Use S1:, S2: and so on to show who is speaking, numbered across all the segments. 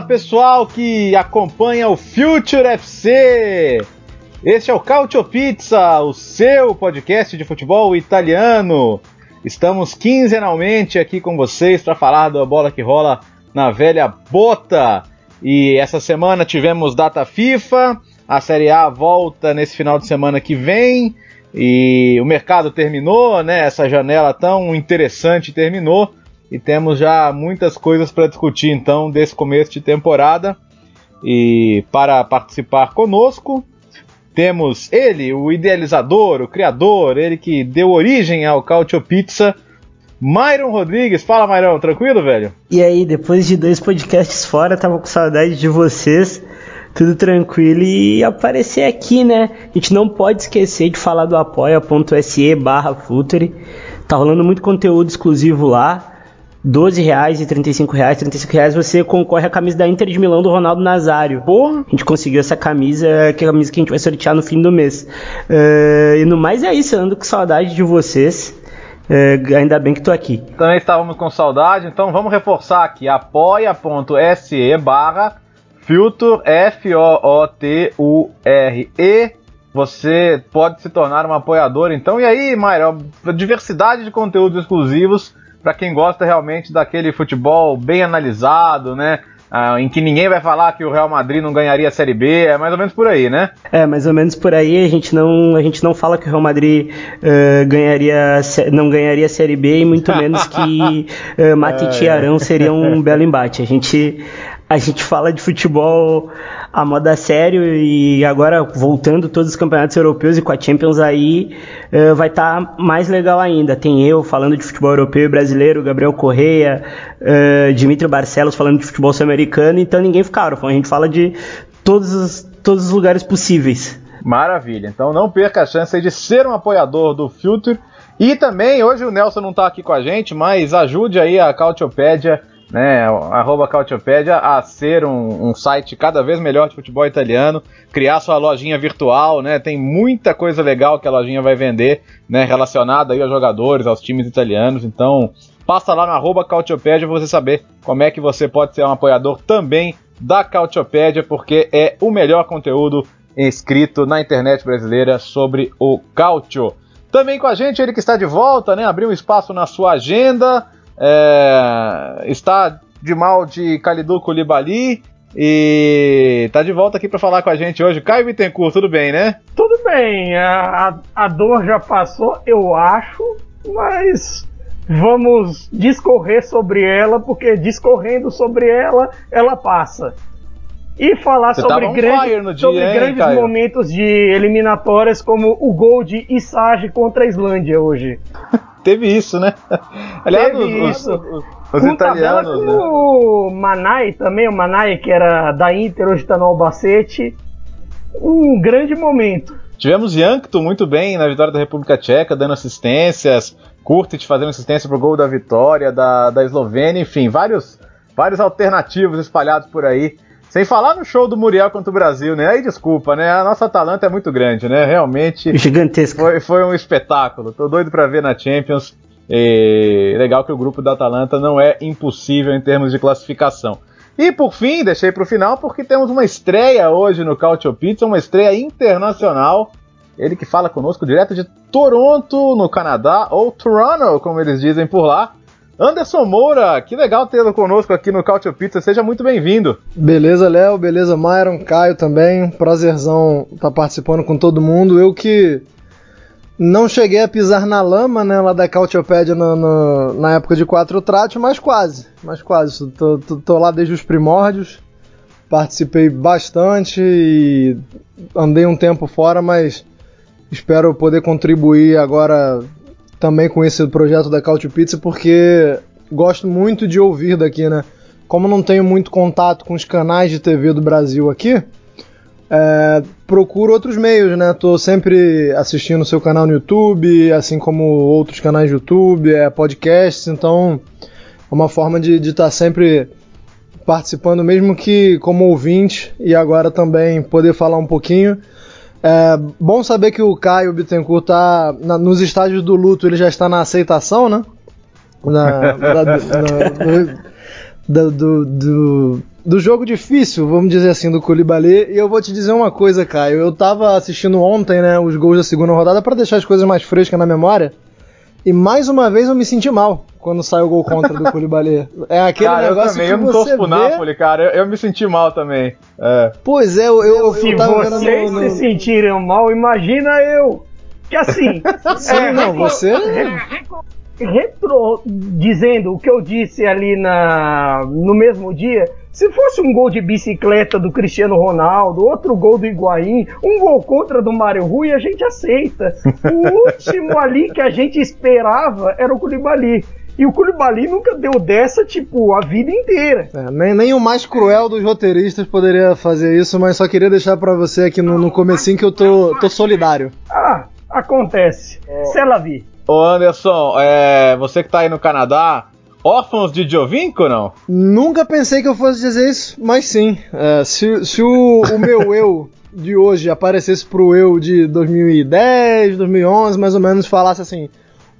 S1: Fala pessoal que acompanha o Future FC! Este é o Cautio Pizza, o seu podcast de futebol italiano. Estamos quinzenalmente aqui com vocês para falar da bola que rola na velha bota. E essa semana tivemos data FIFA, a Série A volta nesse final de semana que vem e o mercado terminou, né? Essa janela tão interessante terminou e temos já muitas coisas para discutir então desse começo de temporada. E para participar conosco, temos ele, o idealizador, o criador, ele que deu origem ao Cautio Pizza, Myron Rodrigues. Fala, Myron, tranquilo, velho?
S2: E aí, depois de dois podcasts fora, tava com saudade de vocês, tudo tranquilo e aparecer aqui, né? A gente não pode esquecer de falar do apoia.se barra. Tá rolando muito conteúdo exclusivo lá. 12 reais e 35 reais, 35 reais você concorre à camisa da Inter de Milão do Ronaldo Nazário.
S1: Porra!
S2: A gente conseguiu essa camisa, que é a camisa que a gente vai sortear no fim do mês. Uh, e no mais é isso, eu ando com saudade de vocês. Uh, ainda bem que tô aqui.
S1: Também estávamos com saudade, então vamos reforçar aqui, apoia.se barra Filter F-O-O-T-U-R-E você pode se tornar um apoiador, então. E aí, Mayra, diversidade de conteúdos exclusivos para quem gosta realmente daquele futebol bem analisado, né? Ah, em que ninguém vai falar que o Real Madrid não ganharia a Série B, é mais ou menos por aí, né?
S2: É, mais ou menos por aí. A gente não, a gente não fala que o Real Madrid uh, ganharia, não ganharia a Série B e muito menos que uh, Matite e Arão seria um belo embate. A gente, a gente fala de futebol a moda sério e agora voltando todos os campeonatos europeus e com a Champions aí uh, vai estar tá mais legal ainda. Tem eu falando de futebol europeu e brasileiro, Gabriel Correia, uh, Dimitri Barcelos falando de futebol sul-americano, então ninguém fica. A gente fala de todos os, todos os lugares possíveis.
S1: Maravilha. Então não perca a chance de ser um apoiador do Filter. E também, hoje o Nelson não está aqui com a gente, mas ajude aí a Cautiopédia né, arroba Cautiopédia, a ser um, um, site cada vez melhor de futebol italiano, criar sua lojinha virtual, né, tem muita coisa legal que a lojinha vai vender, né, relacionada aí aos jogadores, aos times italianos, então passa lá no arroba Cautiopédia para você saber como é que você pode ser um apoiador também da Cautiopédia, porque é o melhor conteúdo escrito na internet brasileira sobre o Cautio. Também com a gente, ele que está de volta, né, abriu um espaço na sua agenda, é, está de mal de Kalidu Koulibaly e está de volta aqui para falar com a gente hoje. Caio Bittencourt, tudo bem, né?
S3: Tudo bem, a, a dor já passou, eu acho, mas vamos discorrer sobre ela, porque discorrendo sobre ela, ela passa. E falar
S1: Você
S3: sobre, grande,
S1: dia,
S3: sobre
S1: hein,
S3: grandes
S1: Caio?
S3: momentos de eliminatórias, como o gol de Isage contra a Islândia hoje.
S1: Teve isso, né? Aliás,
S3: Teve
S1: os,
S3: isso.
S1: os, os, italianos,
S3: com
S1: né?
S3: o Manai também, o Manai que era da Inter, hoje está no Albacete. Um grande momento.
S1: Tivemos Yankto muito bem na vitória da República Tcheca, dando assistências, Kurtic fazendo assistência pro gol da vitória da, da Eslovênia, enfim, vários, vários alternativos espalhados por aí. Sem falar no show do Muriel contra o Brasil, né? Aí desculpa, né? A nossa Atalanta é muito grande, né? Realmente
S2: Gigantesco.
S1: foi, foi um espetáculo. Tô doido pra ver na Champions. E legal que o grupo da Atalanta não é impossível em termos de classificação. E por fim, deixei pro final porque temos uma estreia hoje no Cautio Pizza, uma estreia internacional. Ele que fala conosco direto de Toronto, no Canadá, ou Toronto, como eles dizem por lá. Anderson Moura, que legal tê-lo conosco aqui no Cautio Pizza, seja muito bem-vindo.
S4: Beleza, Léo, beleza, Myron, Caio também. Prazerzão estar participando com todo mundo. Eu que não cheguei a pisar na lama, né, lá da Cautiopédia no, no, na época de quatro trate, mas quase, mas quase. Tô, tô, tô lá desde os primórdios, participei bastante e andei um tempo fora, mas espero poder contribuir agora também com esse projeto da Cautio Pizza, porque gosto muito de ouvir daqui, né? Como não tenho muito contato com os canais de TV do Brasil aqui, é, procuro outros meios, né? Tô sempre assistindo o seu canal no YouTube, assim como outros canais de YouTube, é, podcasts, então é uma forma de estar tá sempre participando, mesmo que como ouvinte, e agora também poder falar um pouquinho. É bom saber que o Caio Bittencourt tá na, nos estágios do luto, ele já está na aceitação, né? Na, na, na, do, do, do, do, jogo difícil, vamos dizer assim, do Koulibaly. E eu vou te dizer uma coisa, Caio. Eu tava assistindo ontem, né, os gols da segunda rodada para deixar as coisas mais frescas na memória. E mais uma vez eu me senti mal quando saiu o gol contra do Koulibaly. É aquele
S1: cara,
S4: negócio
S1: eu também,
S4: que
S1: eu não torço pro Napoli, cara. Eu, eu, me senti mal também. É.
S4: Pois é, eu, eu,
S3: Se
S4: eu tava
S3: vocês
S4: no, no...
S3: se sentiram mal, imagina eu. Que assim.
S4: Sim, é, não, você.
S3: Retro, dizendo o que eu disse ali na, no mesmo dia, se fosse um gol de bicicleta do Cristiano Ronaldo, outro gol do Higuaín, um gol contra do Mário Rui, a gente aceita. O último ali que a gente esperava era o Koulibaly. E o Koulibaly nunca deu dessa, tipo, a vida inteira.
S4: É, nem, nem o mais cruel dos roteiristas poderia fazer isso, mas só queria deixar para você aqui no, no comecinho que eu tô, tô solidário.
S3: Ah, acontece. É. Se ela vir.
S1: Ô Anderson, é, você que tá aí no Canadá, órfãos de Jovinko não?
S4: Nunca pensei que eu fosse dizer isso, mas sim. É, se, se o, o meu eu de hoje aparecesse pro eu de 2010, 2011, mais ou menos, falasse assim: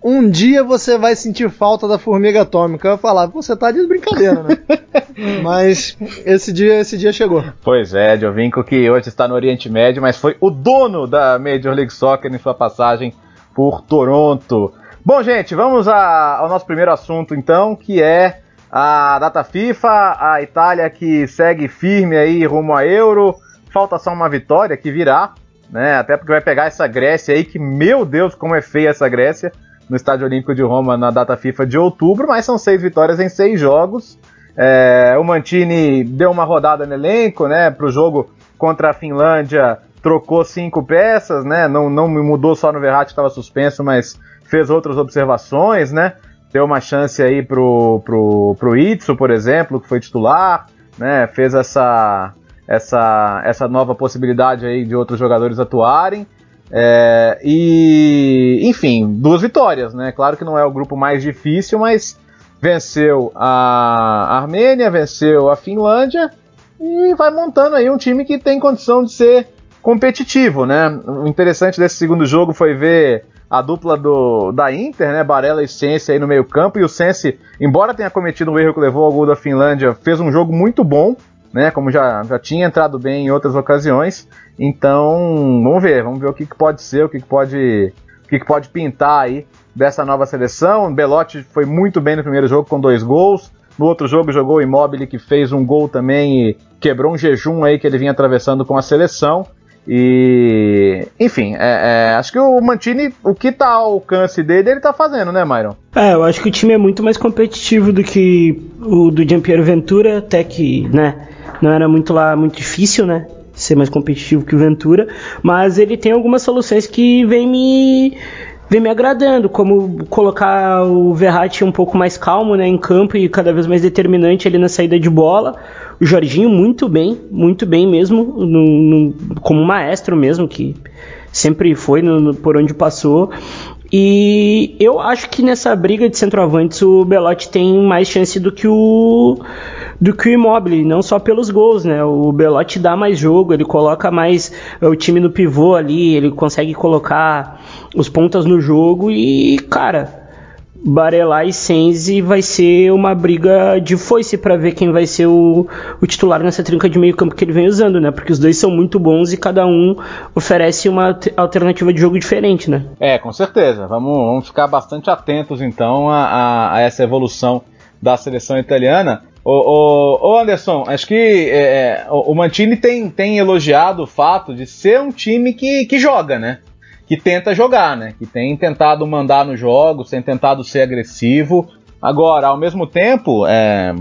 S4: um dia você vai sentir falta da formiga atômica. Eu ia falar, você tá de brincadeira, né? mas esse dia, esse dia chegou.
S1: Pois é, Jovinko que hoje está no Oriente Médio, mas foi o dono da Major League Soccer em sua passagem por Toronto. Bom, gente, vamos a, ao nosso primeiro assunto então, que é a data FIFA, a Itália que segue firme aí rumo a Euro. Falta só uma vitória que virá, né? Até porque vai pegar essa Grécia aí, que meu Deus, como é feia essa Grécia, no Estádio Olímpico de Roma na data FIFA de outubro, mas são seis vitórias em seis jogos. É, o Mantini deu uma rodada no elenco, né? Para o jogo contra a Finlândia, trocou cinco peças, né? Não, não mudou só no Verratti que estava suspenso, mas fez outras observações, né? Deu uma chance aí pro, pro, pro Itsu, por exemplo, que foi titular, né? Fez essa, essa, essa nova possibilidade aí de outros jogadores atuarem. É, e, enfim, duas vitórias, né? Claro que não é o grupo mais difícil, mas venceu a Armênia, venceu a Finlândia e vai montando aí um time que tem condição de ser competitivo, né? O interessante desse segundo jogo foi ver a dupla do, da Inter, né? Barella e Sense aí no meio campo. E o Sense, embora tenha cometido um erro que levou ao gol da Finlândia, fez um jogo muito bom, né? Como já, já tinha entrado bem em outras ocasiões. Então, vamos ver, vamos ver o que, que pode ser, o que, que pode. O que, que pode pintar aí dessa nova seleção. Belotti foi muito bem no primeiro jogo com dois gols. No outro jogo jogou o Immobile que fez um gol também e quebrou um jejum aí que ele vinha atravessando com a seleção. E, enfim, é, é, acho que o Mantini, o que tá ao alcance dele, ele tá fazendo, né, Myron?
S2: É, eu acho que o time é muito mais competitivo do que o do Giampiero Ventura, até que, né, não era muito lá, muito difícil, né, ser mais competitivo que o Ventura, mas ele tem algumas soluções que vem me vem me agradando, como colocar o Verratti um pouco mais calmo né, em campo e cada vez mais determinante ali na saída de bola. O Jorginho muito bem, muito bem mesmo, no, no, como maestro mesmo, que sempre foi no, por onde passou. E eu acho que nessa briga de centroavantes o Belotti tem mais chance do que o do que o Immobile, não só pelos gols, né? O Belotti dá mais jogo, ele coloca mais o time no pivô ali, ele consegue colocar os pontas no jogo e, cara, Barelá e Senzi vai ser uma briga de foice para ver quem vai ser o, o, titular nessa trinca de meio campo que ele vem usando, né? Porque os dois são muito bons e cada um oferece uma alternativa de jogo diferente, né?
S1: É, com certeza. Vamos, vamos ficar bastante atentos então a, a, a essa evolução da seleção italiana. Ô Anderson, acho que é, é o Mantini tem, tem elogiado o fato de ser um time que, que joga, né? Que tenta jogar, né? Que tem tentado mandar nos jogos, tem tentado ser agressivo. Agora, ao mesmo tempo, é,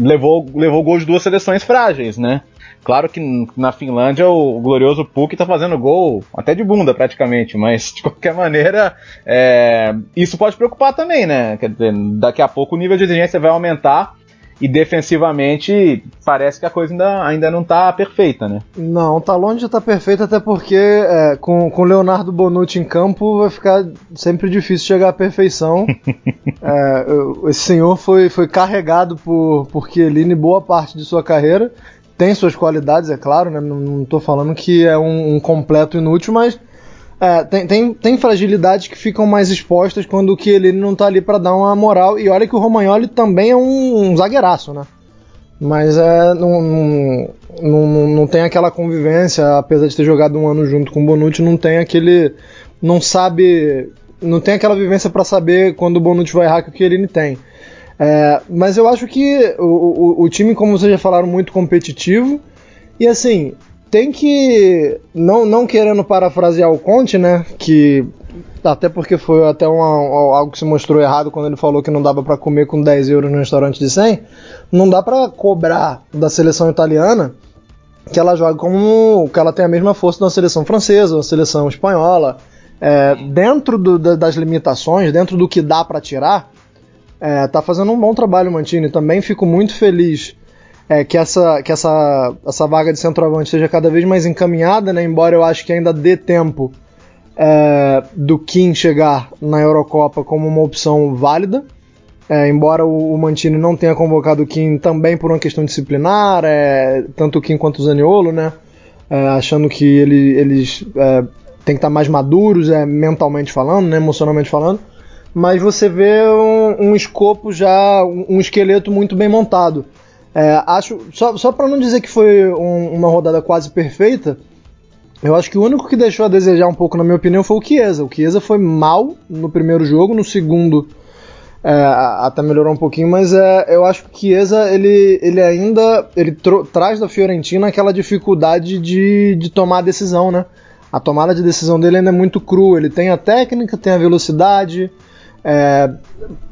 S1: levou, levou gol de duas seleções frágeis, né? Claro que na Finlândia o glorioso Puk está fazendo gol até de bunda praticamente, mas de qualquer maneira é, isso pode preocupar também, né? Quer dizer, daqui a pouco o nível de exigência vai aumentar e defensivamente parece que a coisa ainda, ainda não está perfeita, né?
S4: Não, tá longe de estar tá perfeita, até porque é, com, com Leonardo Bonucci em campo vai ficar sempre difícil chegar à perfeição. é, esse senhor foi, foi carregado por, por Chiellini boa parte de sua carreira. Tem suas qualidades, é claro, né? não estou falando que é um, um completo inútil, mas é, tem, tem, tem fragilidades que ficam mais expostas quando o Chiellini não tá ali para dar uma moral. E olha que o Romagnoli também é um, um zagueiraço, né? Mas é, não, não, não, não, tem aquela convivência, apesar de ter jogado um ano junto com o Bonucci, não tem aquele. Não sabe. Não tem aquela vivência para saber quando o Bonucci vai errar que o Chiellini tem. É, mas eu acho que o, o, o time, como vocês já falaram, muito competitivo. E assim, tem que. Não, não querendo parafrasear o Conte, né? Que. Até porque foi até uma, algo que se mostrou errado quando ele falou que não dava para comer com 10 euros no restaurante de 100. Não dá para cobrar da seleção italiana que ela jogue como. que ela tem a mesma força da seleção francesa, da seleção espanhola. É, dentro do, das limitações, dentro do que dá para tirar, é, tá fazendo um bom trabalho, Mantini. Também fico muito feliz é, que, essa, que essa, essa vaga de centroavante seja cada vez mais encaminhada, né? embora eu acho que ainda dê tempo é, do Kim chegar na Eurocopa como uma opção válida. É, embora o, o, Mantini não tenha convocado o Kim também por uma questão disciplinar, é, tanto o Kim quanto o Zaniolo, né? É, achando que ele, eles é, têm que estar mais maduros, é, mentalmente falando, né? emocionalmente falando. Mas você vê um, um escopo já, um, um esqueleto muito bem montado. É, acho só, só para não dizer que foi um, uma rodada quase perfeita, eu acho que o único que deixou a desejar um pouco, na minha opinião, foi o Chiesa. O Chiesa foi mal no primeiro jogo, no segundo é, até melhorou um pouquinho, mas é, eu acho que o Chiesa ele, ele ainda ele traz da Fiorentina aquela dificuldade de, de tomar decisão, né? A tomada de decisão dele ainda é muito crua. Ele tem a técnica, tem a velocidade, é,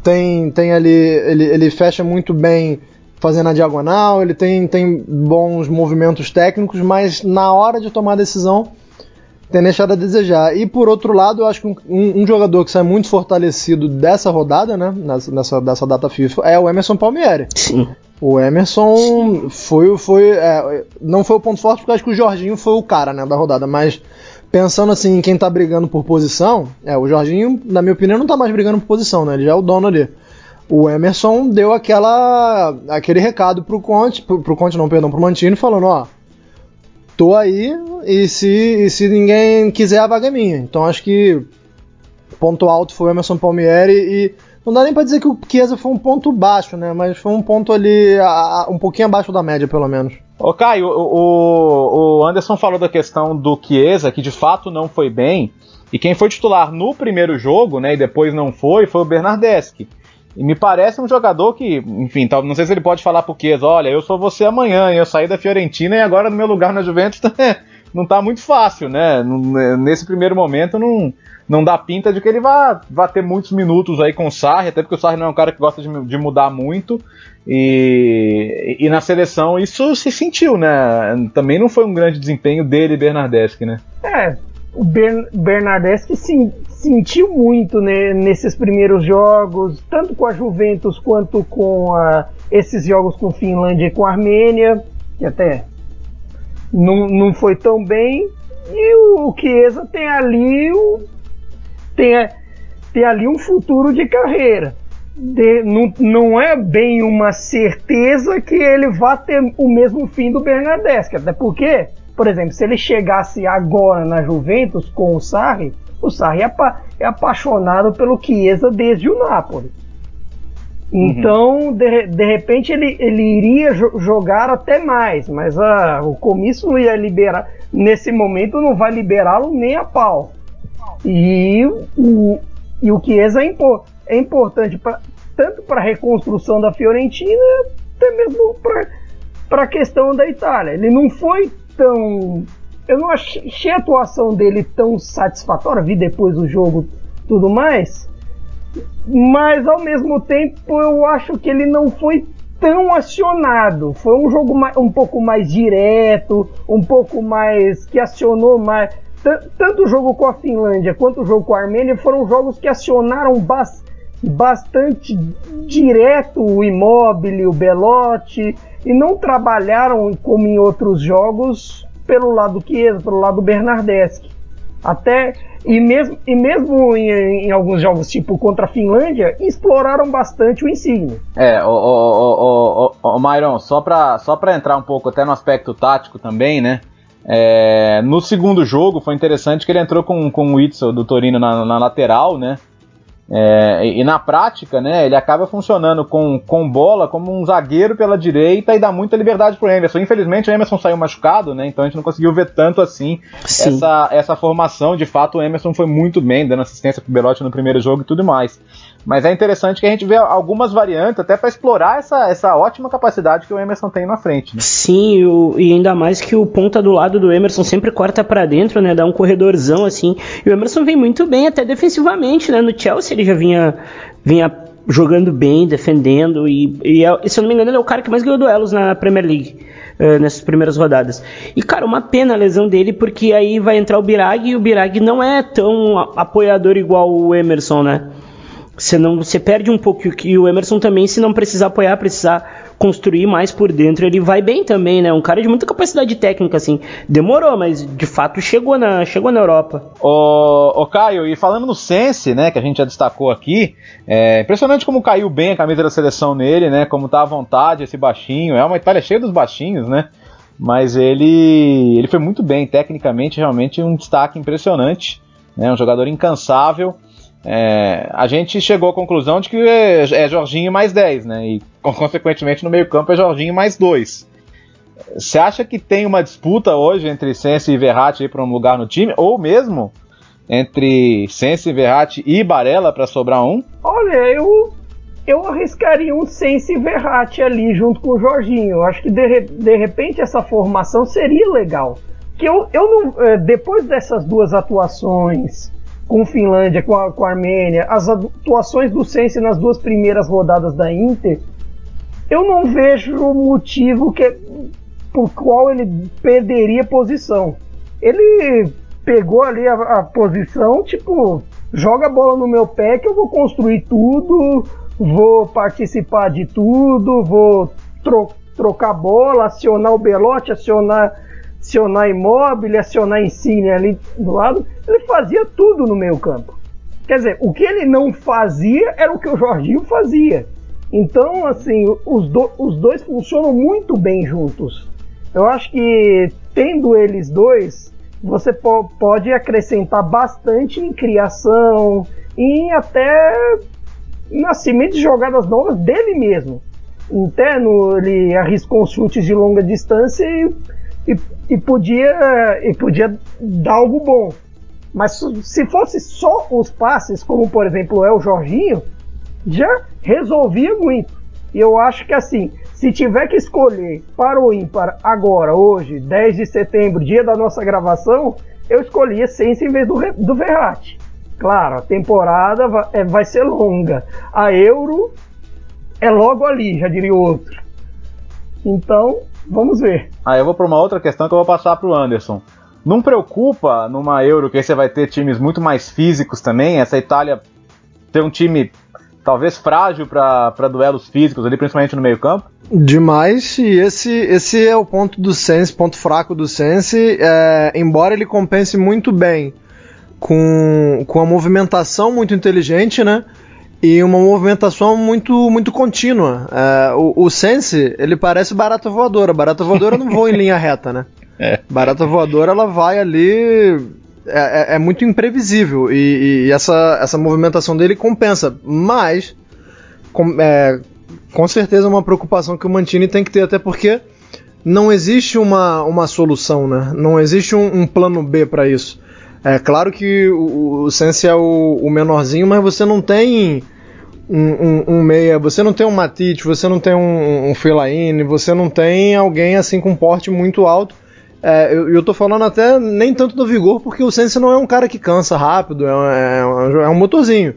S4: tem, tem ali ele, ele fecha muito bem fazendo a diagonal, ele tem, tem bons movimentos técnicos, mas na hora de tomar a decisão tem deixado a desejar. E por outro lado, eu acho que um, um, jogador que sai muito fortalecido dessa rodada, né, nessa, dessa data FIFA, é o Emerson Palmieri.
S2: Sim.
S4: O Emerson foi, foi é, não foi o ponto forte porque acho que o Jorginho foi o cara né, da rodada, mas pensando assim em quem tá brigando por posição, é, o Jorginho, na minha opinião, não tá mais brigando por posição, né? Ele já é o dono ali o Emerson deu aquela aquele recado pro Conte, pro, pro Conte não, perdão, pro Mantini, falando, ó, tô aí e se, e se ninguém quiser a vaga é minha. Então acho que ponto alto foi o Emerson Palmieri e não dá nem para dizer que o Chiesa foi um ponto baixo, né? Mas foi um ponto ali a, um pouquinho abaixo da média, pelo menos.
S1: Ô Caio, o, o Anderson falou da questão do Chiesa, que de fato não foi bem. E quem foi titular no primeiro jogo, né, e depois não foi, foi o Bernardeschi. E me parece um jogador que, enfim, não sei se ele pode falar pro Chiesa, olha, eu sou você amanhã, eu saí da Fiorentina e agora no meu lugar na Juventus tá, não tá muito fácil, né? Nesse primeiro momento não, não dá pinta de que ele vá, vá ter muitos minutos aí com o Sarri, até porque o Sarri não é um cara que gosta de, de mudar muito. E, e na seleção isso se sentiu, né? Também não foi um grande desempenho dele, Bernardeschi, né?
S3: É, o Bern Bernardeschi sentiu muito né, nesses primeiros jogos, tanto com a Juventus quanto com a, esses jogos com Finlândia e com a Armênia, que até não, não foi tão bem. E o Chiesa tem ali o, tem, tem ali um futuro de carreira. De, não, não é bem uma certeza que ele vá ter o mesmo fim do Bernardeschi, até porque, por exemplo, se ele chegasse agora na Juventus com o Sarri, o Sarri é, apa é apaixonado pelo Chiesa desde o Napoli. Uhum. Então, de, de repente, ele, ele iria jo jogar até mais, mas ah, o comício não ia liberar. Nesse momento, não vai liberá-lo nem a pau. E o, e o Chiesa é, é importante pra, tanto para a reconstrução da Fiorentina, até mesmo para a questão da Itália. Ele não foi tão eu não achei a atuação dele tão satisfatória, vi depois do jogo tudo mais, mas ao mesmo tempo eu acho que ele não foi tão acionado. Foi um jogo um pouco mais direto, um pouco mais que acionou mais. Tanto o jogo com a Finlândia quanto o jogo com a Armênia foram jogos que acionaram bas, bastante direto o Immobile, o Belotti, e não trabalharam como em outros jogos pelo lado Chiesa, pelo lado Bernardeschi. Até e mesmo, e mesmo em, em, alguns jogos, tipo contra a Finlândia, exploraram bastante o Insigne.
S1: É, o, o, o, o, só para só entrar um pouco até no aspecto tático também, né? É, no segundo jogo foi interessante que ele entrou com, com o Itzel do Torino na, na lateral, né? É, e, e, na prática, né, ele acaba funcionando com, com bola como um zagueiro pela direita e dá muita liberdade pro Emerson. Infelizmente o Emerson saiu machucado, né? Então a gente não conseguiu ver tanto assim essa, essa formação. De fato, o Emerson foi muito bem, dando assistência pro Belotti no primeiro jogo e tudo mais. Mas é interessante que a gente vê algumas variantes até para explorar essa, essa ótima capacidade que o Emerson tem na frente. Né?
S2: Sim, o, e ainda mais que o ponta do lado do Emerson sempre corta para dentro, né? Dá um corredorzão assim. E o Emerson vem muito bem até defensivamente, né? No Chelsea ele já vinha, vinha jogando bem, defendendo e, e, é, se eu não me engano ele é o cara que mais ganhou duelos na Premier League. Uh, nessas primeiras rodadas. E, cara, uma pena a lesão dele, porque aí vai entrar o Birag e o Birag não é tão apoiador igual o Emerson, né? Você não, você perde um pouco e o Emerson também, se não precisar apoiar, precisar construir mais por dentro, ele vai bem também, né? Um cara de muita capacidade técnica, assim. Demorou, mas de fato chegou na, chegou na Europa.
S1: Ô, ô Caio, e falando no Sense, né, que a gente já destacou aqui, é impressionante como caiu bem a camisa da seleção nele, né? Como tá à vontade esse baixinho. É uma Itália cheia dos baixinhos, né? Mas ele, ele foi muito bem, tecnicamente, realmente um destaque impressionante. Né? Um jogador incansável. É, a gente chegou à conclusão de que é, é Jorginho mais 10, né? E consequentemente no meio-campo é Jorginho mais 2. Você acha que tem uma disputa hoje entre Sense e Verratti para um lugar no time? Ou mesmo entre Sense, Verratti e Barella para sobrar um?
S3: Olha, eu, eu arriscaria um Sense e Verratti ali junto com o Jorginho. Eu acho que de, de repente essa formação seria legal. Que eu, eu não, é, depois dessas duas atuações com Finlândia, com a, com a Armênia, as atuações do Sense nas duas primeiras rodadas da Inter, eu não vejo motivo que, por qual ele perderia posição. Ele pegou ali a, a, posição, tipo, joga a bola no meu pé que eu vou construir tudo, vou participar de tudo, vou tro trocar bola, acionar o belote, acionar acionar imóvel, acionar Insigne ali do lado, ele fazia tudo no meio campo. Quer dizer, o que ele não fazia era o que o Jorginho fazia. Então, assim, os, do, os dois funcionam muito bem juntos. Eu acho que tendo eles dois, você po pode acrescentar bastante em criação, em até nascimento de jogadas novas dele mesmo. Interno, ele arriscou chutes de longa distância e e, e, podia, e podia dar algo bom. Mas se fosse só os passes, como por exemplo é o Jorginho, já resolvia muito. E eu acho que assim, se tiver que escolher para o ímpar agora, hoje, 10 de setembro, dia da nossa gravação, eu escolhia Sense em vez do, do Verratti. Claro, a temporada vai, é, vai ser longa. A Euro é logo ali, já diria o outro. Então, Vamos ver.
S1: Aí eu vou para uma outra questão que eu vou passar para o Anderson. Não preocupa numa Euro que aí você vai ter times muito mais físicos também? Essa Itália ter um time talvez frágil para duelos físicos ali, principalmente no meio-campo?
S4: Demais, e esse, esse é o ponto do Sense, ponto fraco do Sense. É, embora ele compense muito bem com, com a movimentação muito inteligente, né? E uma movimentação muito muito contínua. É, o, o, Sense, ele parece barata voadora. Barata voadora não voa em linha reta, né? É. Barata voadora, ela vai ali... É, é, é muito imprevisível e, e, essa, essa movimentação dele compensa, mas com, é, com certeza é uma preocupação que o Mantini tem que ter, até porque não existe uma, uma solução, né? Não existe um, um plano B para isso. É claro que o, o Sense é o, o menorzinho, mas você não tem um, um, um, meia, você não tem um Matite, você não tem um, um você não tem alguém assim com porte muito alto. É, eu, eu tô falando até nem tanto do vigor, porque o Sense não é um cara que cansa rápido, é, é, é um motorzinho.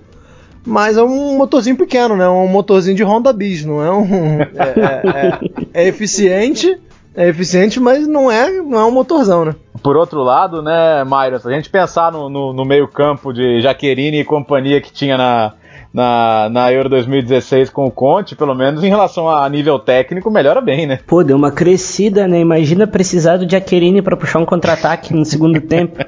S4: mas é um motorzinho pequeno, né? Um motorzinho de Honda Bis, não é um. É, é, é, é eficiente, é eficiente, mas não é, não é um motorzão, né?
S1: Por outro lado, né, Myron, se a gente pensar no, no, no meio-campo de Jaqueline e companhia que tinha na, na, na Euro 2016 com o Conte, pelo menos em relação a nível técnico, melhora bem, né?
S2: Pô, deu uma crescida, né? Imagina precisar do Jaqueline para puxar um contra-ataque no segundo tempo.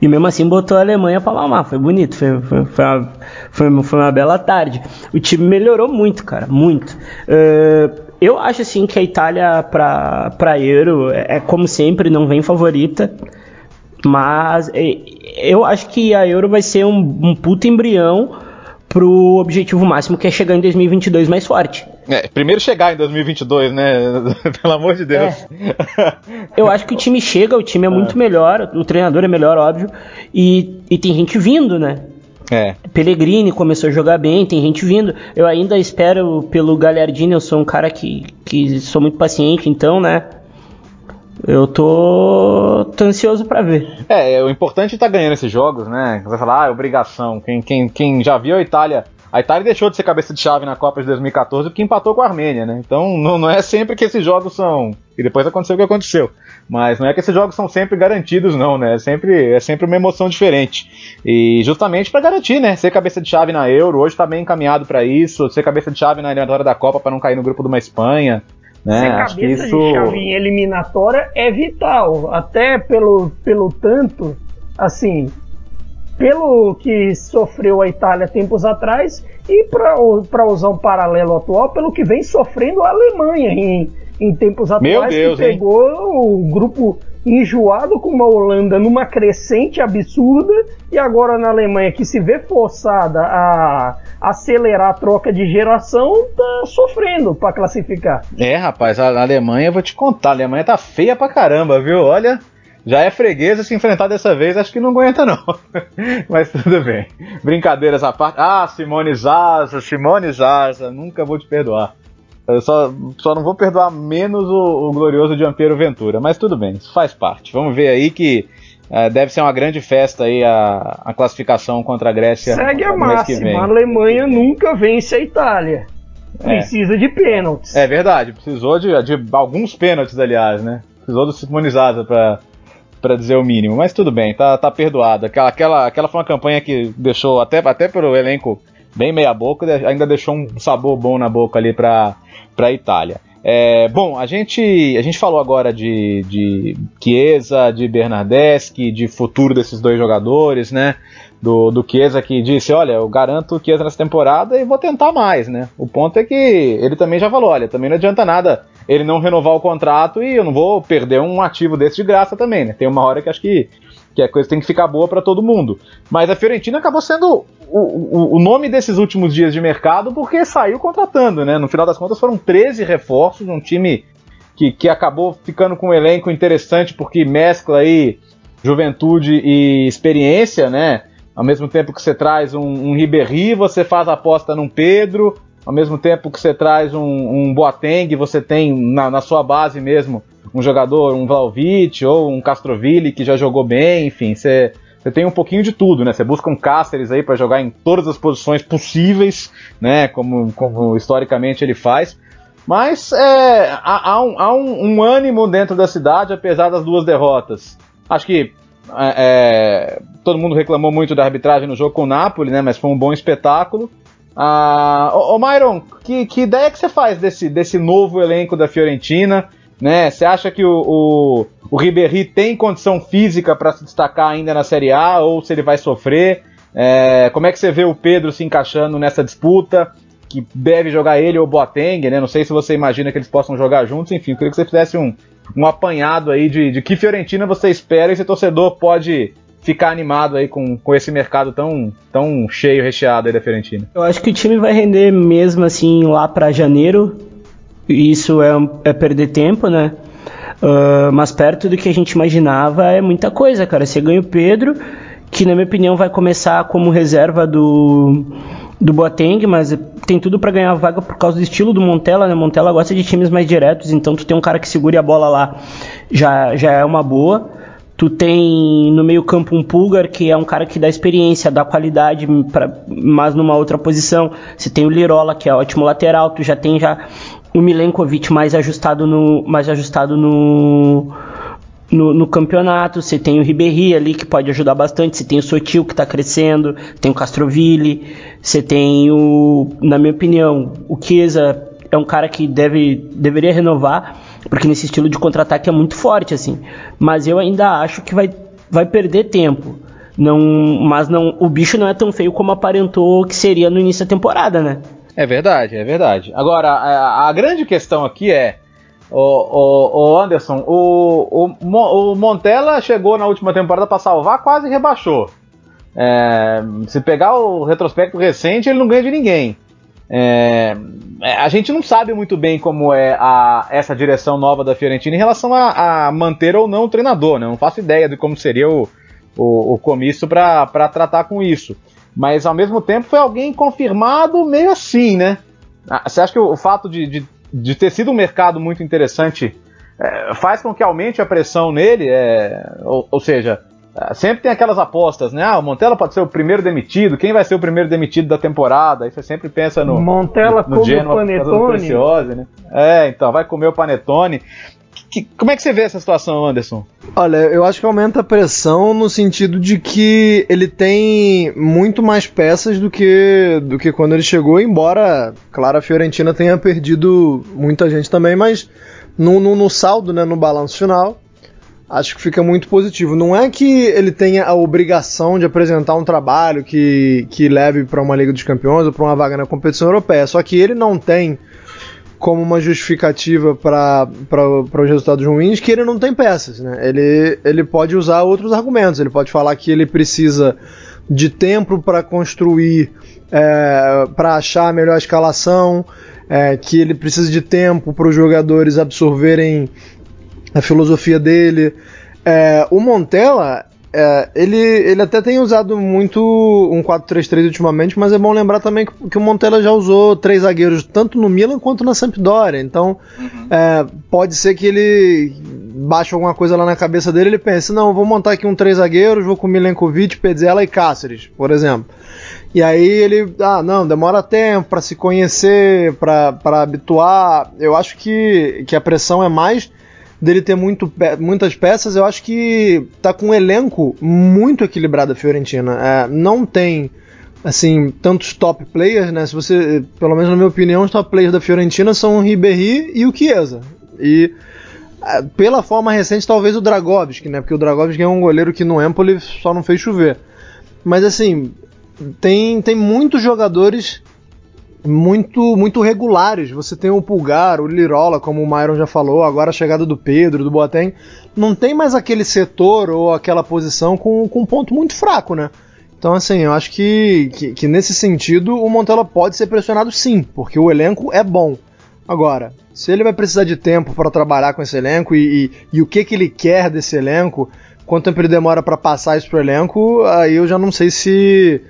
S2: E mesmo assim botou a Alemanha para mamar. Foi bonito, foi, foi, foi, uma, foi, foi, uma bela tarde. O time melhorou muito, cara, muito. Uh, eu acho assim que a Itália para para Euro é, é como sempre, não vem favorita. Mas é, eu acho que a Euro vai ser um, um puto embrião pro objetivo máximo que é chegar em 2022 mais forte.
S1: É, primeiro chegar em 2022, né? Pelo amor de Deus.
S2: É. Eu acho que o time chega, o time é, é, muito melhor, o treinador é melhor, óbvio, e, e tem gente vindo, né?
S1: É.
S2: Pellegrini começou a jogar bem, tem gente vindo. Eu ainda espero pelo Gagliardini, eu sou um cara que, que sou muito paciente, então, né? Eu tô, tô ansioso para ver.
S1: É, o importante é tá ganhando esses jogos, né? Você vai falar, ah, é obrigação. Quem, quem, quem já viu a Itália. A Itália deixou de ser cabeça de chave na Copa de 2014 porque empatou com a Armênia, né? Então não, não é sempre que esses jogos são. E depois aconteceu o que aconteceu. Mas não é que esses jogos são sempre garantidos, não, né? É sempre, é sempre uma emoção diferente. E justamente para garantir, né? Ser cabeça de chave na Euro, hoje tá bem encaminhado para isso. Ser cabeça de chave na eliminatória da Copa para não cair no grupo de uma Espanha. Né?
S3: Ser cabeça isso... de chave em eliminatória é vital, até pelo, pelo tanto, assim, pelo que sofreu a Itália tempos atrás e para usar um paralelo atual, pelo que vem sofrendo a Alemanha em, em tempos atuais,
S1: Deus,
S3: que pegou hein? o grupo enjoado com uma Holanda numa crescente absurda e agora na Alemanha que se vê forçada a acelerar a troca de geração tá sofrendo para classificar.
S1: É, rapaz, a Alemanha, vou te contar, a Alemanha tá feia pra caramba, viu? Olha, já é freguesa se enfrentar dessa vez, acho que não aguenta não. Mas tudo bem. Brincadeiras à parte. Ah, Simone Zaza, Simone Zaza, nunca vou te perdoar. Eu só, só não vou perdoar menos o, o glorioso Giampiero Ventura, mas tudo bem, isso faz parte. Vamos ver aí que é, deve ser uma grande festa aí a, a classificação contra a Grécia.
S3: Segue a máxima, a Alemanha nunca vence a Itália. É. Precisa é. de pênaltis.
S1: É verdade, precisou de, de alguns pênaltis, aliás, né? Precisou do Simone Zaza pra, para dizer o mínimo. Mas tudo bem, tá, tá perdoado. Aquela, aquela, aquela foi uma campanha que deixou, até, até pelo elenco bem meia boca, ainda deixou um sabor bom na boca ali para a Itália. É, bom, a gente, a gente falou agora de, de Chiesa, de Bernardeschi, de futuro desses dois jogadores, né? Do, do Chiesa que disse, olha, eu garanto o Chiesa nessa temporada e vou tentar mais, né? O ponto é que ele também já falou, olha, também não adianta nada ele não renovar o contrato e eu não vou perder um ativo desse de graça também, né? Tem uma hora que acho que que a coisa tem que ficar boa para todo mundo. Mas a Fiorentina acabou sendo o, o, nome desses últimos dias de mercado porque saiu contratando, né? No final das contas foram 13 reforços, um time que, que acabou ficando com um elenco interessante porque mescla aí juventude e experiência, né? Ao mesmo tempo que você traz um, um Ribéry, você faz aposta num Pedro, ao mesmo tempo que você traz um, um Boateng, você tem na, na sua base mesmo um jogador, um Vlaovic ou um Castrovilli que já jogou bem, enfim, você tem um pouquinho de tudo, né? Você busca um Cáceres aí para jogar em todas as posições possíveis, né? Como, como historicamente ele faz. Mas é, há, há, um, há um, um, ânimo dentro da cidade, apesar das duas derrotas. Acho que é, é, todo mundo reclamou muito da arbitragem no jogo com o Napoli, né? Mas foi um bom espetáculo. Ah, ô, ô Myron, que, que ideia que você faz desse, desse novo elenco da Fiorentina? Né? Você acha que o, o, o Ribéry tem condição física para se destacar ainda na Série A ou se ele vai sofrer? É, como é que você vê o Pedro se encaixando nessa disputa? Que deve jogar ele ou Boateng, né? Não sei se você imagina que eles possam jogar juntos. Enfim, eu queria que você fizesse um, um apanhado aí de, de que Fiorentina você espera e esse torcedor pode ficar animado aí com, com esse mercado tão, tão cheio, recheado aí da Fiorentina.
S2: Eu acho que o time vai render mesmo assim lá para janeiro, isso é, é perder tempo, né? Uh, mas perto do que a gente imaginava é muita coisa, cara. Você ganha o Pedro, que na minha opinião vai começar como reserva do, do Boateng, mas tem tudo para ganhar a vaga por causa do estilo do Montella, né? Montella gosta de times mais diretos, então tu tem um cara que segure a bola lá, já, já é uma boa. Tu tem no meio-campo um Pulgar, que é um cara que dá experiência, dá qualidade, pra, mas numa outra posição. Você tem o Lirola, que é ótimo lateral. Tu já tem já o Milenkovic mais ajustado no, mais ajustado no, no, no, campeonato. Você tem o Ribéry ali que pode ajudar bastante. Você tem o Sotil que está crescendo. Tem o Castroville. Você tem o, na minha opinião, o Chiesa é um cara que deve, deveria renovar, porque nesse estilo de contra-ataque é muito forte assim. Mas eu ainda acho que vai, vai perder tempo. Não, mas não, o bicho não é tão feio como aparentou que seria no início da temporada, né?
S1: É verdade, é verdade. Agora, a, a grande questão aqui é o, o, o Anderson, o, o, o, Montella chegou na última temporada para salvar, quase rebaixou. É, se pegar o retrospecto recente, ele não ganha de ninguém. É, é, a gente não sabe muito bem como é a, essa direção nova da Fiorentina em relação a, a, manter ou não o treinador. Né? Não faço ideia de como seria o, o, o comício para tratar com isso. Mas ao mesmo tempo foi alguém confirmado meio assim, né? Ah, você acha que o, fato de, de de ter sido um mercado muito interessante é, faz com que aumente a pressão nele, é, ou, ou, seja, é, sempre tem aquelas apostas, né? Ah, o Montella pode ser o primeiro demitido, quem vai ser o primeiro demitido da temporada? Aí você sempre pensa no
S3: Montella no, no Genoa, Panetone. Preciosa,
S1: né? É, então, vai comer o Panetone. Que, como é que você vê essa situação, Anderson?
S4: Olha, eu acho que aumenta a pressão no sentido de que ele tem muito mais peças do que, do que quando ele chegou, embora, claro, a Fiorentina tenha perdido muita gente também, mas no, no, no saldo, né, no balanço final, acho que fica muito positivo. Não é que ele tenha a obrigação de apresentar um trabalho que, que leve para uma Liga dos Campeões ou para uma vaga na competição europeia, só que ele não tem como uma justificativa para os resultados ruins que ele não tem peças. Né? Ele, ele pode usar outros argumentos. Ele pode falar que ele precisa de tempo para construir, é, para achar a melhor escalação, é, que ele precisa de tempo para os jogadores absorverem a filosofia dele. É, o Montella é, ele, ele até tem usado muito um 4-3-3 ultimamente, mas é bom lembrar também que, que, o Montella já usou três zagueiros tanto no Milan quanto na Sampdoria. Então uhum. é, pode ser que ele baixe alguma coisa lá na cabeça dele e ele pense: não, vou montar aqui um três zagueiros, vou com Milenkovic, Pezzella e Cáceres, por exemplo. E aí ele, ah, não, demora tempo para se conhecer, para habituar. Eu acho que, que a pressão é mais dele ter muito, muitas peças, eu acho que tá com um elenco muito equilibrado a Fiorentina. É, não tem assim tantos top players, né? Se você, pelo menos na minha opinião, os top players da Fiorentina são o Ribéry e o Chiesa. E é, pela forma recente, talvez o Dragovski, né? Porque o Dragovski é um goleiro que no Empoli só não fez chover. Mas assim, tem, tem muitos jogadores muito muito regulares. Você tem o Pulgar, o Lirola, como o Myron já falou, agora a chegada do Pedro, do Boateng. Não tem mais aquele setor ou aquela posição com, com um ponto muito fraco, né? Então, assim, eu acho que, que, que nesse sentido o Montella pode ser pressionado sim, porque o elenco é bom. Agora, se ele vai precisar de tempo para trabalhar com esse elenco e, e, e, o que, que ele quer desse elenco, quanto tempo ele demora para passar isso pro elenco, aí eu já não sei se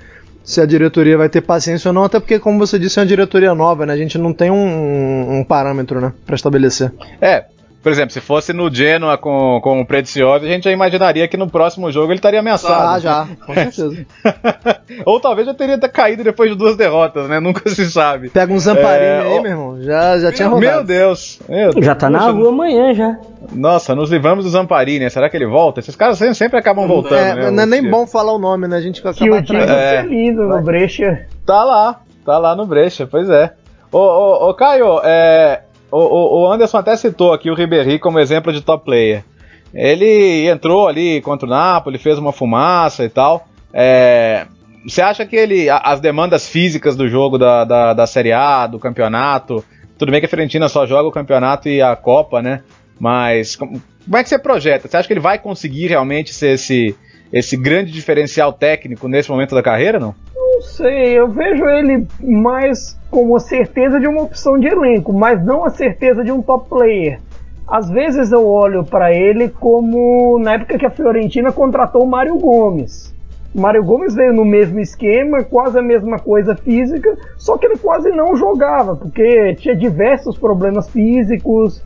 S4: se a diretoria vai ter paciência ou não, até porque, como você disse, é uma diretoria nova, né? A gente não tem um, um parâmetro, né, para estabelecer.
S1: É, por exemplo, se fosse no Genoa com, com o Precioso, a gente já imaginaria que no próximo jogo ele estaria ameaçado.
S4: Ah, já, com certeza.
S1: Ou talvez já teria caído depois de duas derrotas, né? Nunca se sabe.
S4: Pega um Zamparini é... aí, meu irmão. Já, já tinha rodado.
S1: Meu Deus. Meu Deus.
S2: Já tá na rua amanhã já.
S1: Nossa, nos livramos do Zamparini. Será que ele volta? Esses caras sempre, sempre acabam voltando, é,
S4: né? Não é nem bom falar o nome, né? A gente
S3: fica Que o time é lindo no Brecha.
S1: Tá lá. Tá lá no Brecha, pois é. Ô, ô, ô Caio, é, o, o, Anderson até citou aqui o Ribéry como exemplo de top player. Ele entrou ali contra o Napoli, fez uma fumaça e tal. É, você acha que ele, as demandas físicas do jogo da, da, da Série A, do campeonato, tudo bem que a Fiorentina só joga o campeonato e a Copa, né? Mas como, como é que você projeta? Você acha que ele vai conseguir realmente ser esse, esse grande diferencial técnico nesse momento da carreira, não?
S3: Não sei, eu vejo ele mais como a certeza de uma opção de elenco, mas não a certeza de um top player. Às vezes eu olho para ele como na época que a Fiorentina contratou o Mário Gomes. O Mário Gomes veio no mesmo esquema, quase a mesma coisa física, só que ele quase não jogava, porque tinha diversos problemas físicos.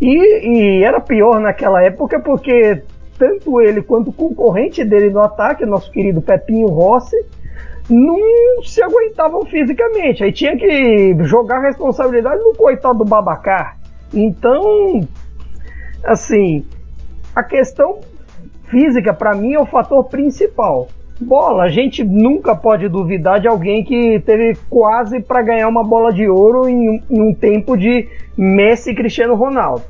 S3: E, e era pior naquela época porque tanto ele quanto o concorrente dele no ataque, nosso querido Pepinho Rossi, não se aguentavam fisicamente. Aí tinha que jogar a responsabilidade no coitado do Babacar. Então, assim, a questão física para mim é o fator principal. Bola, a gente nunca pode duvidar de alguém que teve quase para ganhar uma bola de ouro em, em, um tempo de Messi e Cristiano Ronaldo.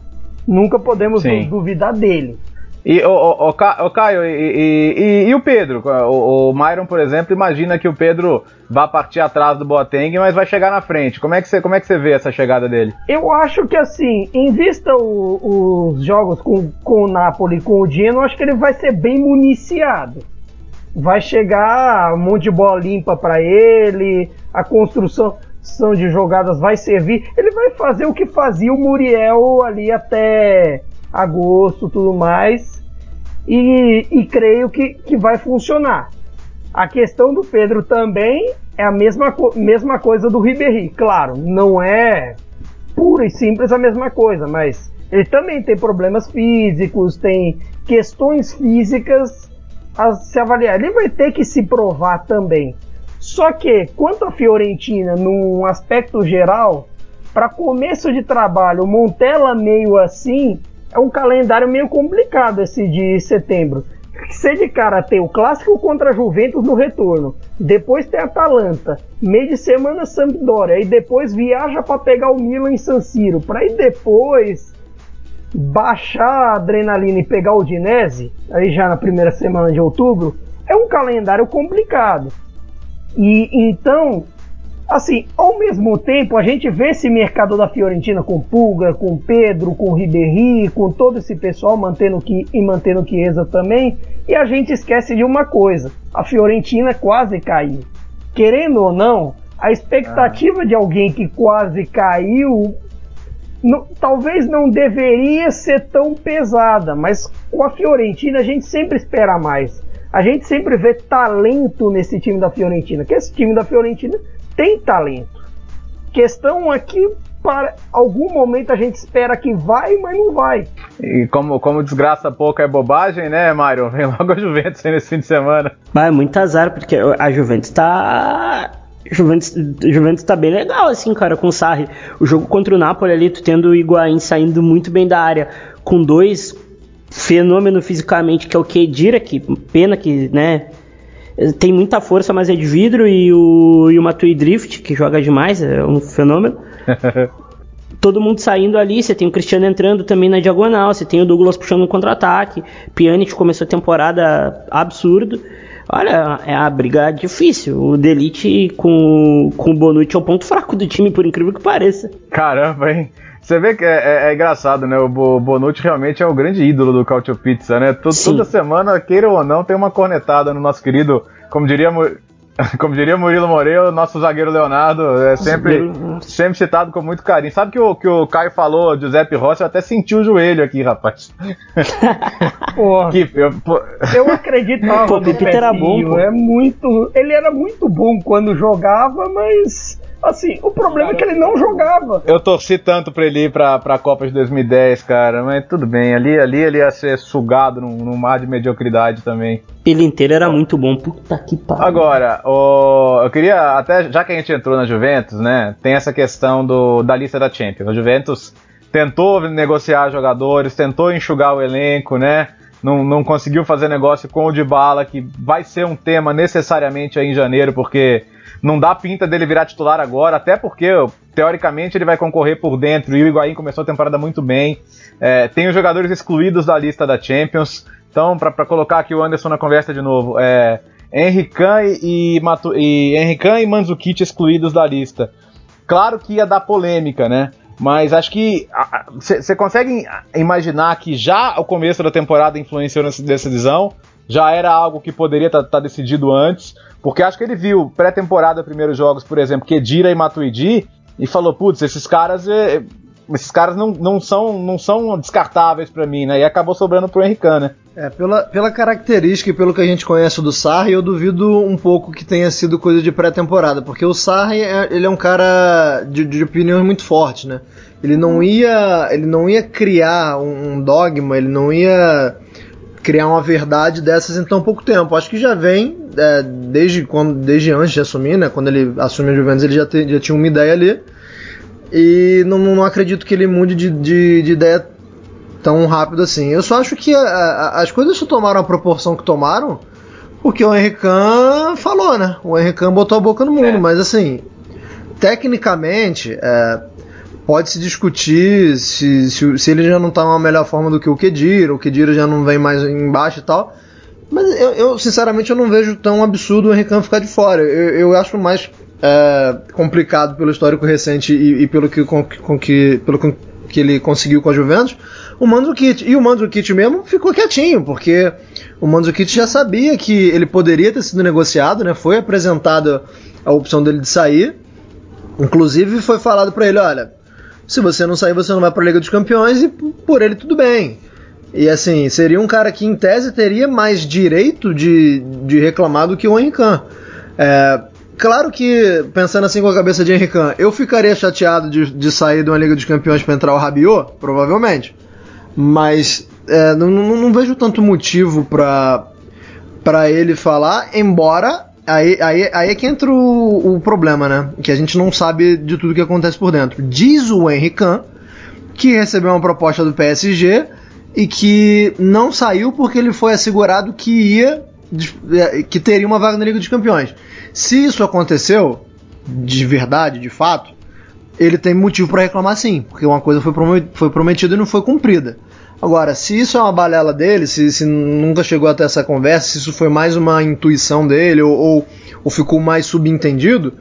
S3: Nunca podemos duvidar dele.
S1: E o, Caio, e, e, e, o Pedro? O, o Myron, por exemplo, imagina que o Pedro vai partir atrás do Boateng, mas vai chegar na frente. Como é que você, como é que você vê essa chegada dele?
S3: Eu acho que assim, em vista os jogos com, com o Napoli com o Dino, acho que ele vai ser bem municiado. Vai chegar um monte de bola limpa para ele, a construção de jogadas vai servir. Ele vai fazer o que fazia o Muriel ali até agosto tudo mais. E, e creio que, que vai funcionar. A questão do Pedro também é a mesma, mesma coisa do Ribéry. Claro, não é pura e simples a mesma coisa, mas ele também tem problemas físicos, tem questões físicas a se avaliar. Ele vai ter que se provar também. Só que, quanto à Fiorentina, num aspecto geral, para começo de trabalho, Montella meio assim, é um calendário meio complicado esse de setembro. Se de cara tem o clássico contra a Juventus no retorno, depois tem Atalanta, meio de semana Sampdoria, e depois viaja para pegar o Milan em San Siro, para ir depois baixar a adrenalina e pegar o Dinese, aí já na primeira semana de outubro, é um calendário complicado. E então Assim, ao mesmo tempo, a gente vê esse mercado da Fiorentina com Pulga, com Pedro, com Ribéry, com todo esse pessoal mantendo que e mantendo Chiesa também, e a gente esquece de uma coisa: a Fiorentina quase caiu. Querendo ou não, a expectativa ah. de alguém que quase caiu talvez não deveria ser tão pesada, mas com a Fiorentina a gente sempre espera mais. A gente sempre vê talento nesse time da Fiorentina, que esse time da Fiorentina tem talento. Questão aqui é para algum momento a gente espera que vai, mas não vai.
S1: E como, como desgraça pouco é bobagem, né, Mário? Vem logo a Juventus aí nesse fim de semana.
S2: Mas é muito azar, porque a Juventus tá. Juventus, Juventus tá bem legal, assim, cara, com o Sarri. O jogo contra o Napoli ali, tu tendo o Higuaín saindo muito bem da área, com dois fenômeno fisicamente, que é o Kedira, que pena que, né, tem muita força, mas é de vidro, e o, e o Matui Drift, que joga demais, é um fenômeno. Todo mundo saindo ali, você tem o Cristiano entrando também na diagonal, você tem o Douglas puxando um contra-ataque, Pjanic começou a temporada absurdo. Olha, é a briga difícil. O Delite com, com o Bonucci é o ponto fraco do time, por incrível que pareça.
S1: Caramba, hein? Você vê que é, é, é, engraçado, né? O Bonucci realmente é o grande ídolo do Cautio Pizza, né? Todo, toda semana, queira ou não, tem uma cornetada no nosso querido, como diria, como diria Murilo Moreira, nosso zagueiro Leonardo, é sempre, sempre citado com muito carinho. Sabe que o que o Caio falou, Giuseppe Rossi, eu até senti o joelho aqui, rapaz.
S3: Porra, que, eu, pô... eu acreditava pô, no era bom, É muito, ele era muito bom quando jogava, mas Assim, o problema cara, é que ele não jogava.
S1: Eu torci tanto pra ele ir pra, pra Copa de 2010, cara, mas tudo bem. Ali, ali ele ia ser sugado num, num mar de mediocridade também.
S2: Ele inteiro era muito bom, puta que pariu.
S1: Agora, o, eu queria, até já que a gente entrou na Juventus, né, tem essa questão do, da lista da Champions. A Juventus tentou negociar jogadores, tentou enxugar o elenco, né? Não, não conseguiu fazer negócio com o Dybala, que vai ser um tema necessariamente aí em janeiro, porque não dá pinta dele virar titular agora, até porque, teoricamente, ele vai concorrer por dentro e o Higuaín começou a temporada muito bem. É, tem os jogadores excluídos da lista da Champions. Então, para colocar aqui o Anderson na conversa de novo, é, Henrican e, e, e Mandzukic excluídos da lista. Claro que ia dar polêmica, né? Mas acho que você consegue imaginar que já o começo da temporada influenciou nessa decisão? Já era algo que poderia estar tá, tá decidido antes? Porque acho que ele viu pré-temporada, primeiros jogos, por exemplo, Kedira e Matuidi, e falou, putz, esses caras. Eh, esses caras não, não, são, não são descartáveis para mim, né? E acabou sobrando pro Henrique, né?
S4: É, pela, pela característica e pelo que a gente conhece do Sarri, eu duvido um pouco que tenha sido coisa de pré-temporada, porque o Sarri é, ele é um cara de, de opiniões muito forte, né? Ele não ia, ele não ia criar um, um dogma, ele não ia criar uma verdade dessas em tão pouco tempo. Acho que já vem é, desde quando, desde antes de assumir, né? Quando ele assumiu a Juventus, ele já, te, já tinha uma ideia ali. E não, não acredito que ele mude de, de, de, ideia tão rápido assim. Eu só acho que a, a, as coisas só tomaram a proporção que tomaram porque o Henrique falou, né? O Henrique botou a boca no mundo, é. mas assim, tecnicamente, é, pode se discutir se, se, se, ele já não está numa melhor forma do que o Kedira, o Kedira já não vem mais embaixo e tal. Mas eu, eu sinceramente eu não vejo tão absurdo o Henrique ficar de fora. Eu, eu acho mais é, complicado pelo histórico recente e, e pelo que, com, com que pelo que ele conseguiu com a Juventus, o Mandzukic. E o Mandzukic mesmo ficou quietinho, porque o Mandzukic já sabia que ele poderia ter sido negociado, né? Foi apresentada a opção dele de sair. Inclusive foi falado para ele, olha, se você não sair, você não vai para a Liga dos Campeões e por ele tudo bem. E assim, seria um cara que em tese teria mais direito de, de reclamar do que o Henrique. É, claro que, pensando assim com a cabeça de Henrique, eu ficaria chateado de, de sair de uma Liga dos Campeões para entrar o Rabiot, provavelmente. Mas é, não, não, não, vejo tanto motivo para para ele falar, embora aí, aí, aí é que entra o, o, problema, né? Que a gente não sabe de tudo que acontece por dentro. Diz o Henrique que recebeu uma proposta do PSG e que não saiu porque ele foi assegurado que ia é, que teria uma vaga na Liga dos Campeões. Se isso aconteceu de verdade, de fato, ele tem motivo para reclamar sim, porque uma coisa foi prometida e não foi cumprida. Agora, se isso é uma balela dele, se, se nunca chegou até essa conversa, se isso foi mais uma intuição dele ou, ou, ou ficou mais subentendido,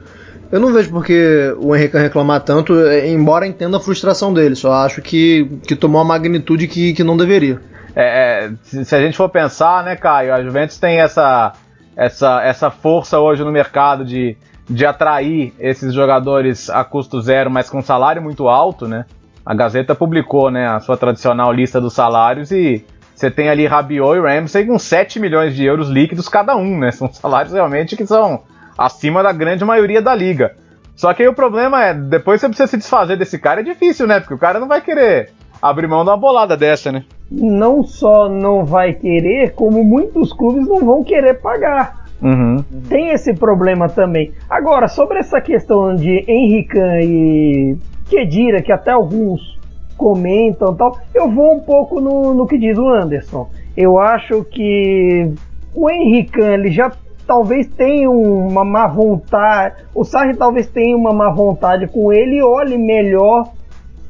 S4: eu não vejo porque o Henrique reclamar tanto, embora entenda a frustração dele, só acho que, que tomou uma magnitude que, que não deveria.
S1: É, é se a gente for pensar, né, Caio, a Juventus tem essa, essa, essa força hoje no mercado de, de atrair esses jogadores a custo zero, mas com salário muito alto, né? a Gazeta publicou né, a sua tradicional lista dos salários e você tem ali Rabiot e Ramsey com 7 milhões de euros líquidos cada um, né? São salários realmente que são acima da grande maioria da liga. Só que aí o problema é, depois você precisa se desfazer desse cara, é difícil, né? Porque o cara não vai querer abrir mão de uma bolada dessa, né?
S3: Não só não vai querer, como muitos clubes não vão querer pagar. Uhum. Tem esse problema também. Agora, sobre essa questão de Henrique e Kedira, que até alguns comentam tal, eu vou um pouco no, no que diz o Anderson. Eu acho que o Henrique ele já talvez tenha uma má vontade, o Sarri talvez tenha uma má vontade com ele e olhe melhor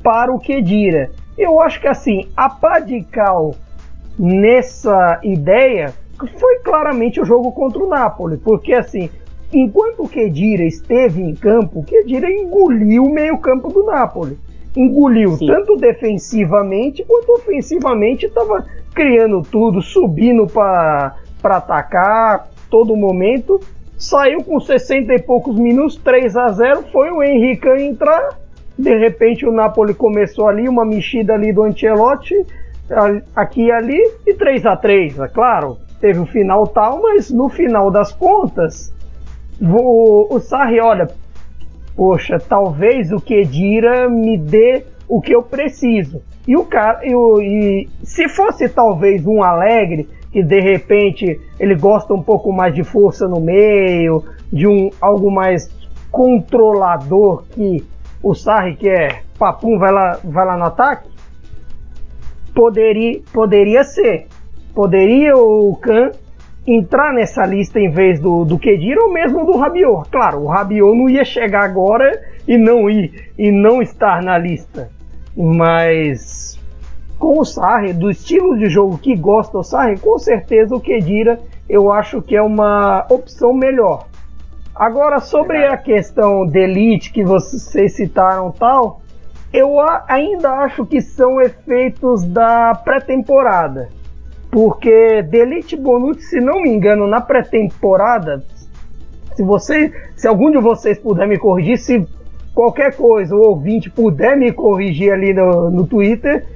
S3: para o Kedira. Eu acho que assim, a Padical nessa ideia foi claramente o jogo contra o Napoli, porque assim, enquanto o Kedira esteve em campo, o Kedira engoliu o meio-campo do Napoli. Engoliu Sim. tanto defensivamente quanto ofensivamente, estava criando tudo, subindo para atacar todo momento. Saiu com 60 e poucos minutos, 3 a 0 Foi o Henrique entrar. De repente o Napoli começou ali, uma mexida ali do Ancelotti, aqui e ali, e 3 a 3 é claro. Teve um final tal, mas no final das contas, o, o Sarri olha, poxa, talvez o Kedira me dê o que eu preciso. E o cara, eu, e se fosse talvez um alegre, que de repente ele gosta um pouco mais de força no meio, de um algo mais controlador que o Sarri que é papum vai lá, vai lá no ataque, poderia, poderia ser. Poderia o Khan entrar nessa lista em vez do, do Kedira ou mesmo do Rabiot. Claro, o Rabiot não ia chegar agora e não ir e não estar na lista. Mas com o Sarri, do estilo de jogo que gosta o Sarri, com certeza o Kedira eu acho que é uma opção melhor. Agora sobre a questão de elite que vocês citaram tal, eu ainda acho que são efeitos da pré-temporada. Porque Delite Bonucci, se não me engano, na pré-temporada, se você, se algum de vocês puder me corrigir, se qualquer coisa, o ouvinte puder me corrigir ali no, no Twitter,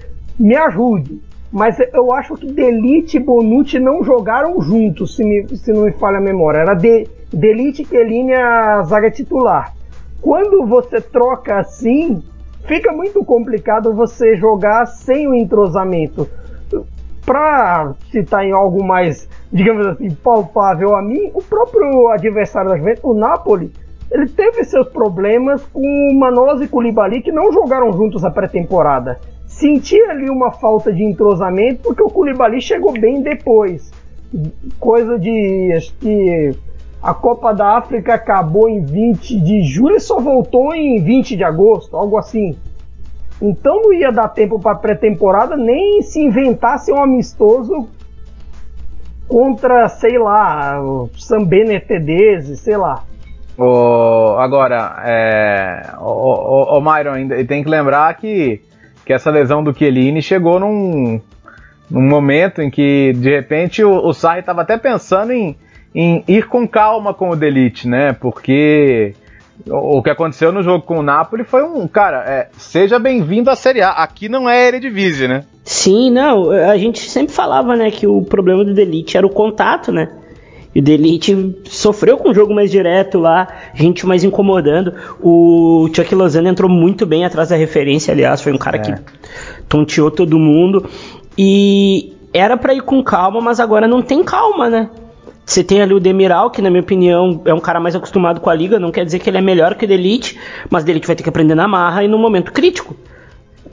S3: me ajude. Mas eu acho que Delite e Bonucci não jogaram juntos, se, me, se não me falha a memória. Era de, Delite e Kelini a zaga titular. Quando você troca assim, fica muito complicado você jogar sem o entrosamento para citar em algo mais, digamos assim, palpável a mim, o próprio adversário da Juventus, o Napoli, ele teve seus problemas com o Manolas e Koulibaly que não jogaram juntos a pré-temporada. Senti ali uma falta de entrosamento porque o Koulibaly chegou bem depois. Coisa de acho que a Copa da África acabou em 20 de julho e só voltou em 20 de agosto, algo assim. Então não ia dar tempo para pré-temporada nem se inventasse um amistoso contra, sei lá, o San Benetedese, sei lá.
S1: O, agora, é, o, o, o Myron, tem que lembrar que, que essa lesão do Chiellini chegou num, num momento em que, de repente, o, o Sarri estava até pensando em, em ir com calma com o Delite, né? Porque o que aconteceu no jogo com o Napoli foi um, cara, é, seja bem-vindo à Série A. Aqui não é Eredivisie, né?
S2: Sim, não, a gente sempre falava, né, que o problema do Delite era o contato, né? E o Delite sofreu com um jogo mais direto lá, gente mais incomodando. O Chuck Lozano entrou muito bem atrás da referência, aliás, foi um cara é. que tonteou todo mundo. E era para ir com calma, mas agora não tem calma, né? Você tem ali o Demiral, que na minha opinião é um cara mais acostumado com a liga, não quer dizer que ele é melhor que o Delite, mas o Delite vai ter que aprender na marra e no momento crítico.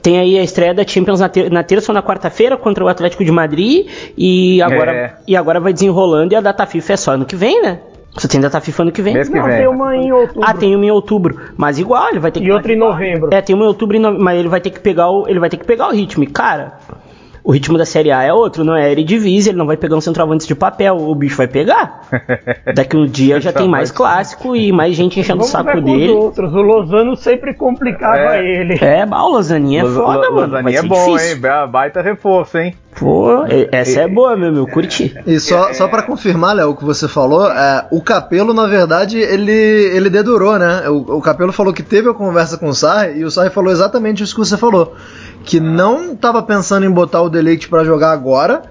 S2: Tem aí a estreia da Champions na, ter na terça ou na quarta-feira contra o Atlético de Madrid e agora, é. e agora vai desenrolando e a data FIFA é só ano que vem, né? Você tem data FIFA ano que vem?
S1: Mês que
S2: Não,
S1: vem.
S3: tem uma em outubro.
S2: Ah, tem uma em outubro. Mas igual, ele vai ter que.
S3: E outra em novembro.
S2: É, tem uma em outubro, mas ele vai ter que pegar o, ele vai ter que pegar o ritmo. E, cara, o ritmo da Série A é outro, não é Eredivisie, ele não vai pegar um centroavante de papel, o bicho vai pegar. Daqui um dia já tem mais clássico e mais gente enchendo o saco dele.
S3: Outros. O Lozano sempre complicava
S2: é.
S3: ele.
S2: É, o Lozaninha é foda, mano.
S1: Lozaninha é bom, difícil. hein? Baita reforço, hein?
S2: Pô, essa é boa, meu, meu, curti.
S4: E só, só para confirmar, Léo, o que você falou, é, o Capelo, na verdade, ele, ele dedurou, né? O, o Capelo falou que teve a conversa com o Sarri e o Sarri falou exatamente isso que você falou que não estava pensando em botar o Deleite para jogar agora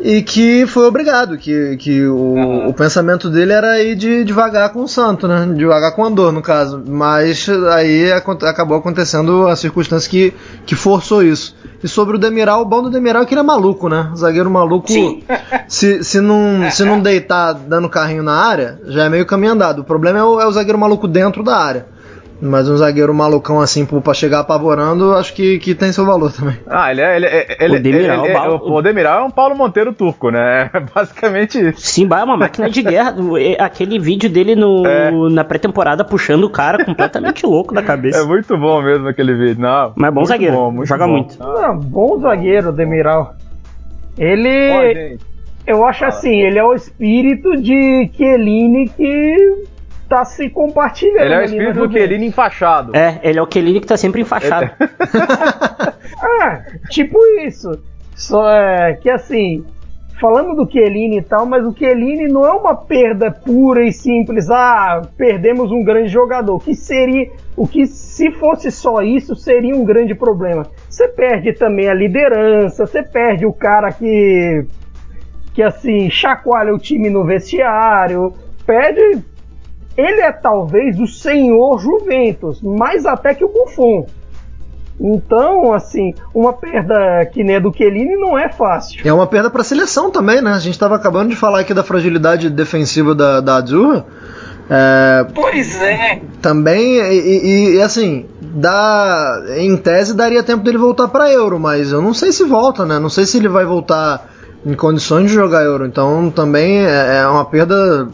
S4: e que foi obrigado, que, que o, uhum. o pensamento dele era ir de, devagar com o Santo, né? Devagar com o Andor, no caso. Mas aí acabou acontecendo a circunstância que, que forçou isso. E sobre o Demiral, o bom do Demiral é que ele é maluco, né? Zagueiro maluco, se, se, não, se não deitar dando carrinho na área, já é meio caminho andado. O problema é o, é o zagueiro maluco dentro da área. Mas um zagueiro malucão assim pra chegar apavorando, acho que, que tem seu valor também.
S1: Ah, ele é. Ele, ele, o Demiral, ele, ele, o, o Demiral é um Paulo Monteiro turco, né? É basicamente isso.
S2: Sim, é uma máquina de guerra. Aquele vídeo dele no, é. na pré-temporada puxando o cara completamente louco da cabeça.
S1: É muito bom mesmo aquele vídeo. Não,
S2: Mas é bom zagueiro. Bom, muito joga bom. muito.
S3: Não, bom zagueiro, Demiral. Ele. eu acho assim, ele é o espírito de Chiellini que tá se compartilhando.
S1: Ele é o espírito do Kelini enfaixado.
S2: É, ele é o Kelini que tá sempre enfaixado.
S3: ah, tipo isso. Só é que assim, falando do Kelini e tal, mas o Kelini não é uma perda pura e simples. Ah, perdemos um grande jogador. Que seria o que se fosse só isso seria um grande problema. Você perde também a liderança, você perde o cara que que assim chacoalha o time no vestiário, perde ele é talvez o senhor Juventus, mais até que o Buffon. Então, assim, uma perda que nem a do Chiellini não é fácil.
S4: É uma perda para a seleção também, né? A gente estava acabando de falar aqui da fragilidade defensiva da, da Azurra.
S3: É, pois é.
S4: Também, e, e, assim, dá, em tese daria tempo dele voltar para Euro, mas eu não sei se volta, né? Não sei se ele vai voltar em condições de jogar Euro. Então também é, é uma perda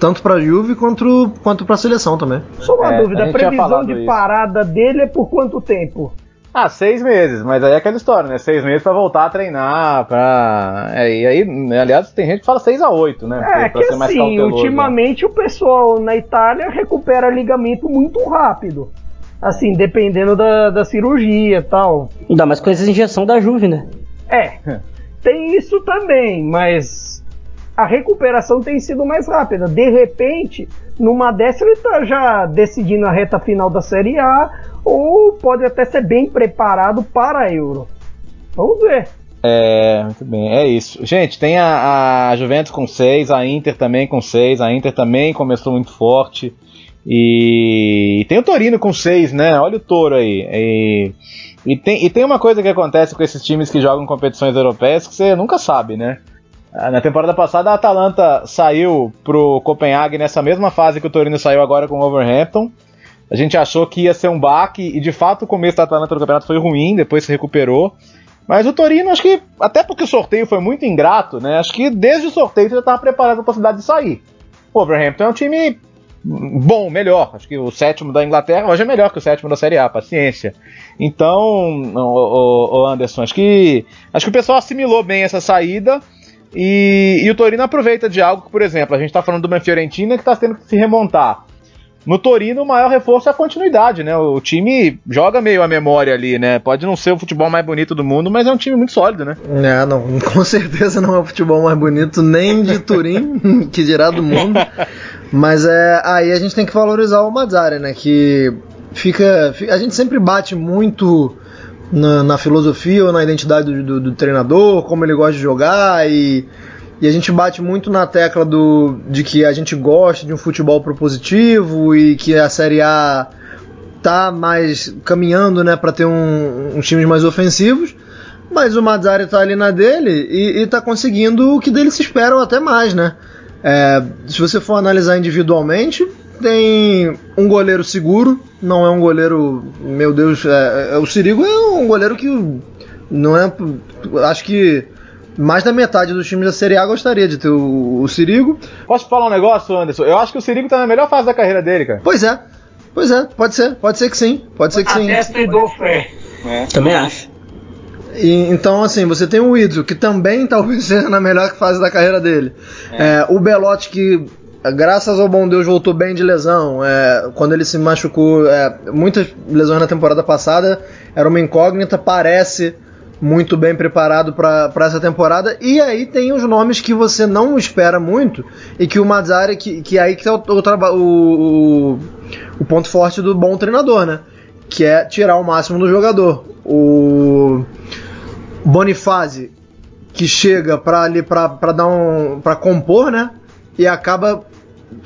S4: tanto para a Juve quanto, quanto para a seleção também.
S3: Só uma é, dúvida, a, a previsão de isso. parada dele é por quanto tempo?
S1: Ah, seis meses, mas aí é aquela história, né? Seis meses para voltar a treinar, pra. É, e aí, aliás, tem gente que fala seis a oito, né?
S3: É, pra, que assim, né? ultimamente né? o pessoal na Itália recupera ligamento muito rápido. Assim, dependendo da, da cirurgia e tal.
S2: Ainda mais com essa injeção da Juve, né?
S3: É, tem isso também, mas a recuperação tem sido mais rápida. De repente, numa dessa ele está já decidindo a reta final da Série A, ou pode até ser bem preparado para a Euro. Vamos ver.
S1: É, muito bem, é isso. Gente, tem a, a Juventus com 6, a Inter também com 6, a Inter também começou muito forte. E, tem o Torino com 6, né? Olha o Toro aí. E, e, tem, e tem uma coisa que acontece com esses times que jogam competições europeias que você nunca sabe, né? Ah, na temporada passada, a Atalanta saiu pro Copenhague nessa mesma fase que o Torino saiu agora com o Overhampton. A gente achou que ia ser um baque, e de fato o começo da Atalanta no campeonato foi ruim, depois se recuperou. Mas o Torino, acho que, até porque o sorteio foi muito ingrato, né? Acho que desde o sorteio já estava preparado para a possibilidade de sair. O Overhampton é um time bom, melhor. Acho que o sétimo da Inglaterra hoje é melhor que o sétimo da Série A, paciência. Então, o, o Anderson, acho que, acho que o pessoal assimilou bem essa saída. E, e, o Torino aproveita de algo que, por exemplo, a gente está falando de uma Fiorentina que está tendo que se remontar. No Torino, o maior reforço é a continuidade, né? O time joga meio a memória ali, né? Pode não ser o futebol mais bonito do mundo, mas é um time muito sólido, né?
S4: É, não, com certeza não é o futebol mais bonito nem de Turim, que dirá do mundo. Mas é, aí a gente tem que valorizar o Mazzari, né? Que fica, a gente sempre bate muito na, na filosofia ou na identidade do, do, do, treinador, como ele gosta de jogar e, e a gente bate muito na tecla do, de que a gente gosta de um futebol propositivo e que a Série A tá mais caminhando né, para ter um, uns times mais ofensivos. Mas o Mazzari tá ali na dele e, e tá conseguindo o que dele se espera ou até mais, né? É, se você for analisar individualmente, tem um goleiro seguro, não é um goleiro, meu Deus, é, é, o Sirigo é um goleiro que não é, acho que mais da metade dos times da Série A gostaria de ter o, o Sirigo.
S1: Posso falar um negócio, Anderson? Eu acho que o Sirigo tá na melhor fase da carreira dele, cara.
S4: Pois é, pois é, pode ser, pode ser que sim, pode ser que sim.
S3: Até dou fé.
S2: É. Também acho.
S4: E, então, assim, você tem o Idro, que também talvez seja na melhor fase da carreira dele. É. É, o Belotti, que graças ao bom Deus voltou bem de lesão. É, quando ele se machucou, é, muitas lesões na temporada passada, era uma incógnita, parece muito bem preparado para essa temporada. E aí tem os nomes que você não espera muito e que o Mazzari, que, que aí que é o, o, o, o ponto forte do bom treinador, né? Que é tirar o máximo do jogador. O Bonifazi que chega para ali para dar um para compor, né? E acaba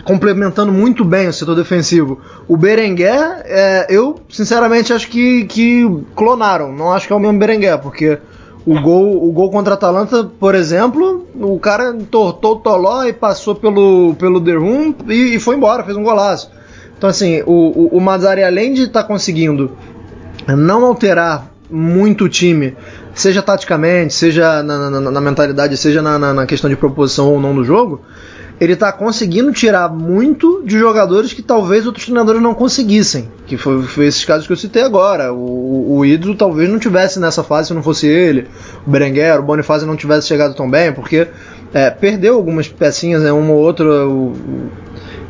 S4: complementando muito bem o setor defensivo. O Berenguer, é, eu sinceramente acho que, que clonaram. Não acho que é o mesmo Berenguer, porque o gol, o gol contra a Atalanta, por exemplo, o cara entortou o Toló e passou pelo, pelo Derrum e, e foi embora, fez um golaço. Então, assim, o, o, o além de estar tá conseguindo não alterar muito o time, seja taticamente, seja na, na, na mentalidade, seja na, na, questão de proposição ou não do jogo, ele está conseguindo tirar muito de jogadores que talvez outros treinadores não conseguissem. Que foi, foi esses casos que eu citei agora. O, o Hidro talvez não tivesse nessa fase se não fosse ele. O Berenguer, o Bonifácio não tivesse chegado tão bem, porque é, perdeu algumas pecinhas, né, uma ou outra. O,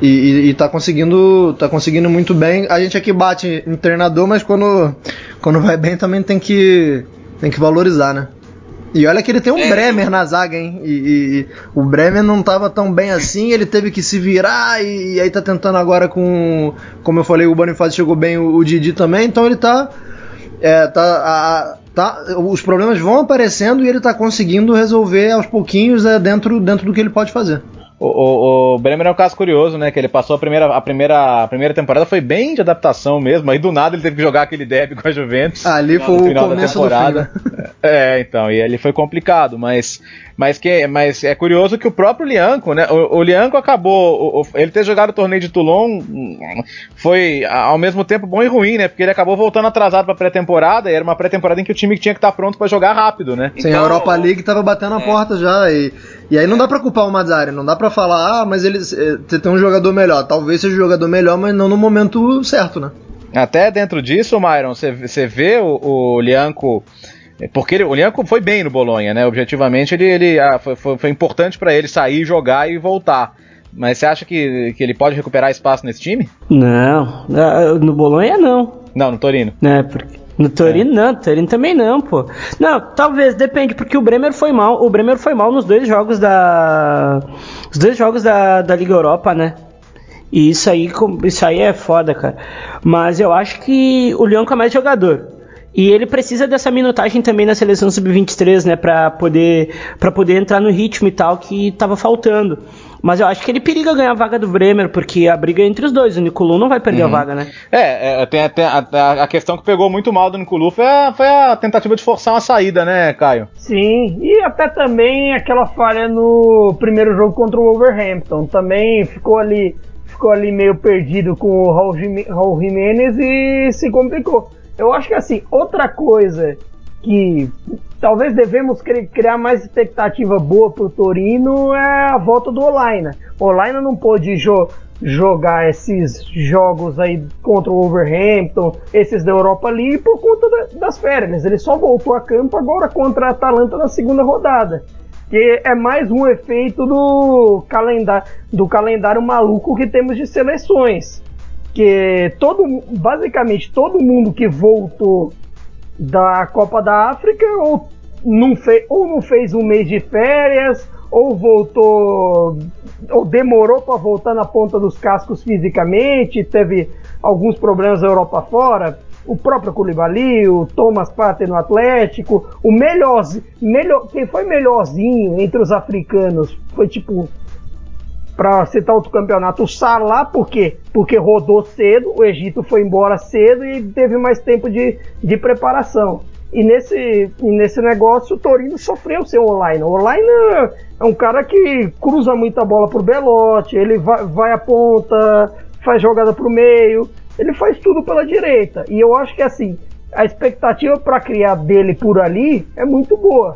S4: e, e, e tá conseguindo tá conseguindo muito bem. A gente aqui bate em treinador, mas quando, quando vai bem também tem que, tem que valorizar, né? E olha que ele tem um é, Bremer na zaga, hein? E, e, e, o Bremer não estava tão bem assim, ele teve que se virar e, e, aí tá tentando agora com. Como eu falei, o Bonifácio chegou bem, o, o Didi também, então ele tá. É, tá, a, tá. Os problemas vão aparecendo e ele tá conseguindo resolver aos pouquinhos é, dentro, dentro do que ele pode fazer.
S1: O, o, o, Bremer é um caso curioso, né? Que ele passou a primeira, a primeira, a primeira temporada foi bem de adaptação mesmo. Aí do nada ele teve que jogar aquele derby com a Juventus.
S4: Ali foi o começo da temporada. Do fim, né?
S1: É, então, e ali foi complicado, mas mas, que, mas é curioso que o próprio Lianco, né? O, o Lianco acabou. O, ele ter jogado o torneio de Toulon foi ao mesmo tempo bom e ruim, né? Porque ele acabou voltando atrasado pra pré-temporada e era uma pré-temporada em que o time tinha que estar pronto para jogar rápido, né?
S4: Sim, então, a Europa League tava batendo a é. porta já. E, e aí não dá pra culpar o Mazzari, não dá pra falar, ah, mas ele você tem um jogador melhor. Talvez seja um jogador melhor, mas não no momento certo, né?
S1: Até dentro disso, Myron, você vê o, o Lianco é, porque ele, o Lianco foi bem no Bolonha, né? Objetivamente, ele, ele ah, foi, foi, foi, importante para ele sair, jogar e voltar. Mas você acha que, que ele pode recuperar espaço nesse time?
S2: Não, ah, no Bolonha não.
S1: Não, no Torino.
S2: É, porque no Torino é. não, no Torino também não, pô. Não, talvez, depende, porque o Bremer foi mal. O Bremer foi mal nos dois jogos da. Os dois jogos da, da Liga Europa, né? E isso aí, isso aí é foda, cara. Mas eu acho que o Leão é mais jogador. E ele precisa dessa minutagem também na seleção sub-23, né, para poder para poder entrar no ritmo e tal que estava faltando. Mas eu acho que ele periga ganhar a vaga do Bremer, porque a briga é entre os dois. O Nicolu não vai perder uhum. a vaga, né?
S1: É, é tem, tem a, a, questão que pegou muito mal do Nicolu foi a, foi a tentativa de forçar uma saída, né, Caio?
S3: Sim, e até também aquela falha no primeiro jogo contra o Wolverhampton. Também ficou ali, ficou ali meio perdido com o Raul, Raul Jimenez e se complicou. Eu acho que assim, outra coisa que talvez devemos criar mais expectativa boa pro Torino é a volta do Olaina. O Olaina não pôde jo jogar esses jogos aí contra o Wolverhampton, esses da Europa League por conta da, das férias. Ele só voltou a campo agora contra a Atalanta na segunda rodada. Que é mais um efeito do calendário, do calendário maluco que temos de seleções. Que todo, basicamente todo mundo que voltou da Copa da África ou não, fez, ou não fez um mês de férias ou voltou ou demorou para voltar na ponta dos cascos fisicamente, teve alguns problemas na Europa fora, o próprio Koulibaly, o Thomas Partey no Atlético, o melhor, melhor, quem foi melhorzinho entre os africanos? Foi tipo para citar outro campeonato, o Salah, por quê? Porque rodou cedo, o Egito foi embora cedo e teve mais tempo de, de preparação. E nesse, nesse negócio o Torino sofreu sem o online. O online é um cara que cruza muita bola pro Belote, ele vai, vai à ponta, faz jogada pro meio, ele faz tudo pela direita. E eu acho que assim, a expectativa para criar dele por ali é muito boa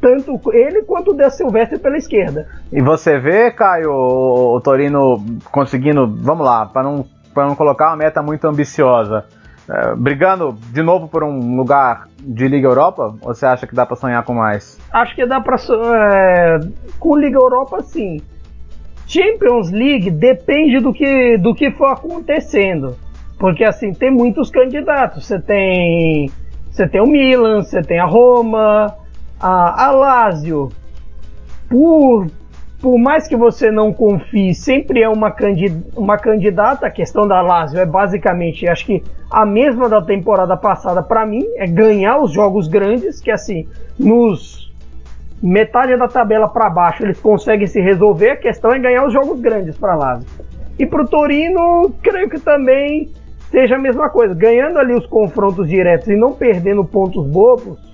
S3: tanto ele quanto o De Silvestre pela esquerda.
S1: E você vê, Caio, o, Torino conseguindo, vamos lá, para não, não colocar uma meta muito ambiciosa, é, brigando de novo por um lugar de Liga Europa? Ou você acha que dá para sonhar com mais?
S3: Acho que dá para é, com Liga Europa sim. Champions League depende do que do que for acontecendo, porque assim tem muitos candidatos. Você tem você tem o Milan, você tem a Roma, a, a Lazio, por, por mais que você não confie, sempre é uma, candid, uma candidata. A questão da Lazio é basicamente, acho que a mesma da temporada passada para mim, é ganhar os jogos grandes, que assim, nos metade da tabela para baixo eles conseguem se resolver, a questão é ganhar os jogos grandes para Lazio. E para o Torino, creio que também seja a mesma coisa, ganhando ali os confrontos diretos e não perdendo pontos bobos,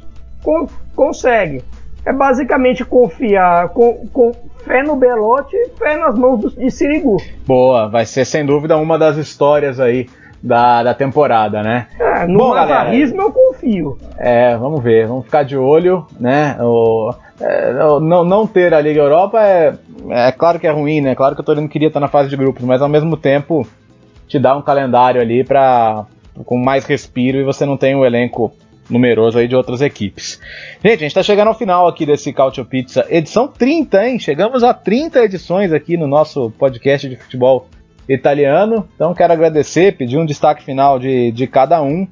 S3: consegue. É basicamente confiar com, com fé no Belote e fé nas mãos do, de Sirigu.
S1: Boa, vai ser sem dúvida uma das histórias aí da, da temporada, né?
S3: É, no Bom, navarrismo eu confio.
S1: É, vamos ver, vamos ficar de olho, né? O, é, não, não ter a Liga Europa é, é claro que é ruim, né? Claro que o Torino queria estar na fase de grupos, mas ao mesmo tempo te dá um calendário ali para com mais respiro e você não tem o um elenco numeroso aí de outras equipes. Gente, a gente está chegando ao final aqui desse Cautio Pizza, edição 30, hein? Chegamos a 30 edições aqui no nosso podcast de futebol italiano. Então quero agradecer, pedir um destaque final de, de cada um.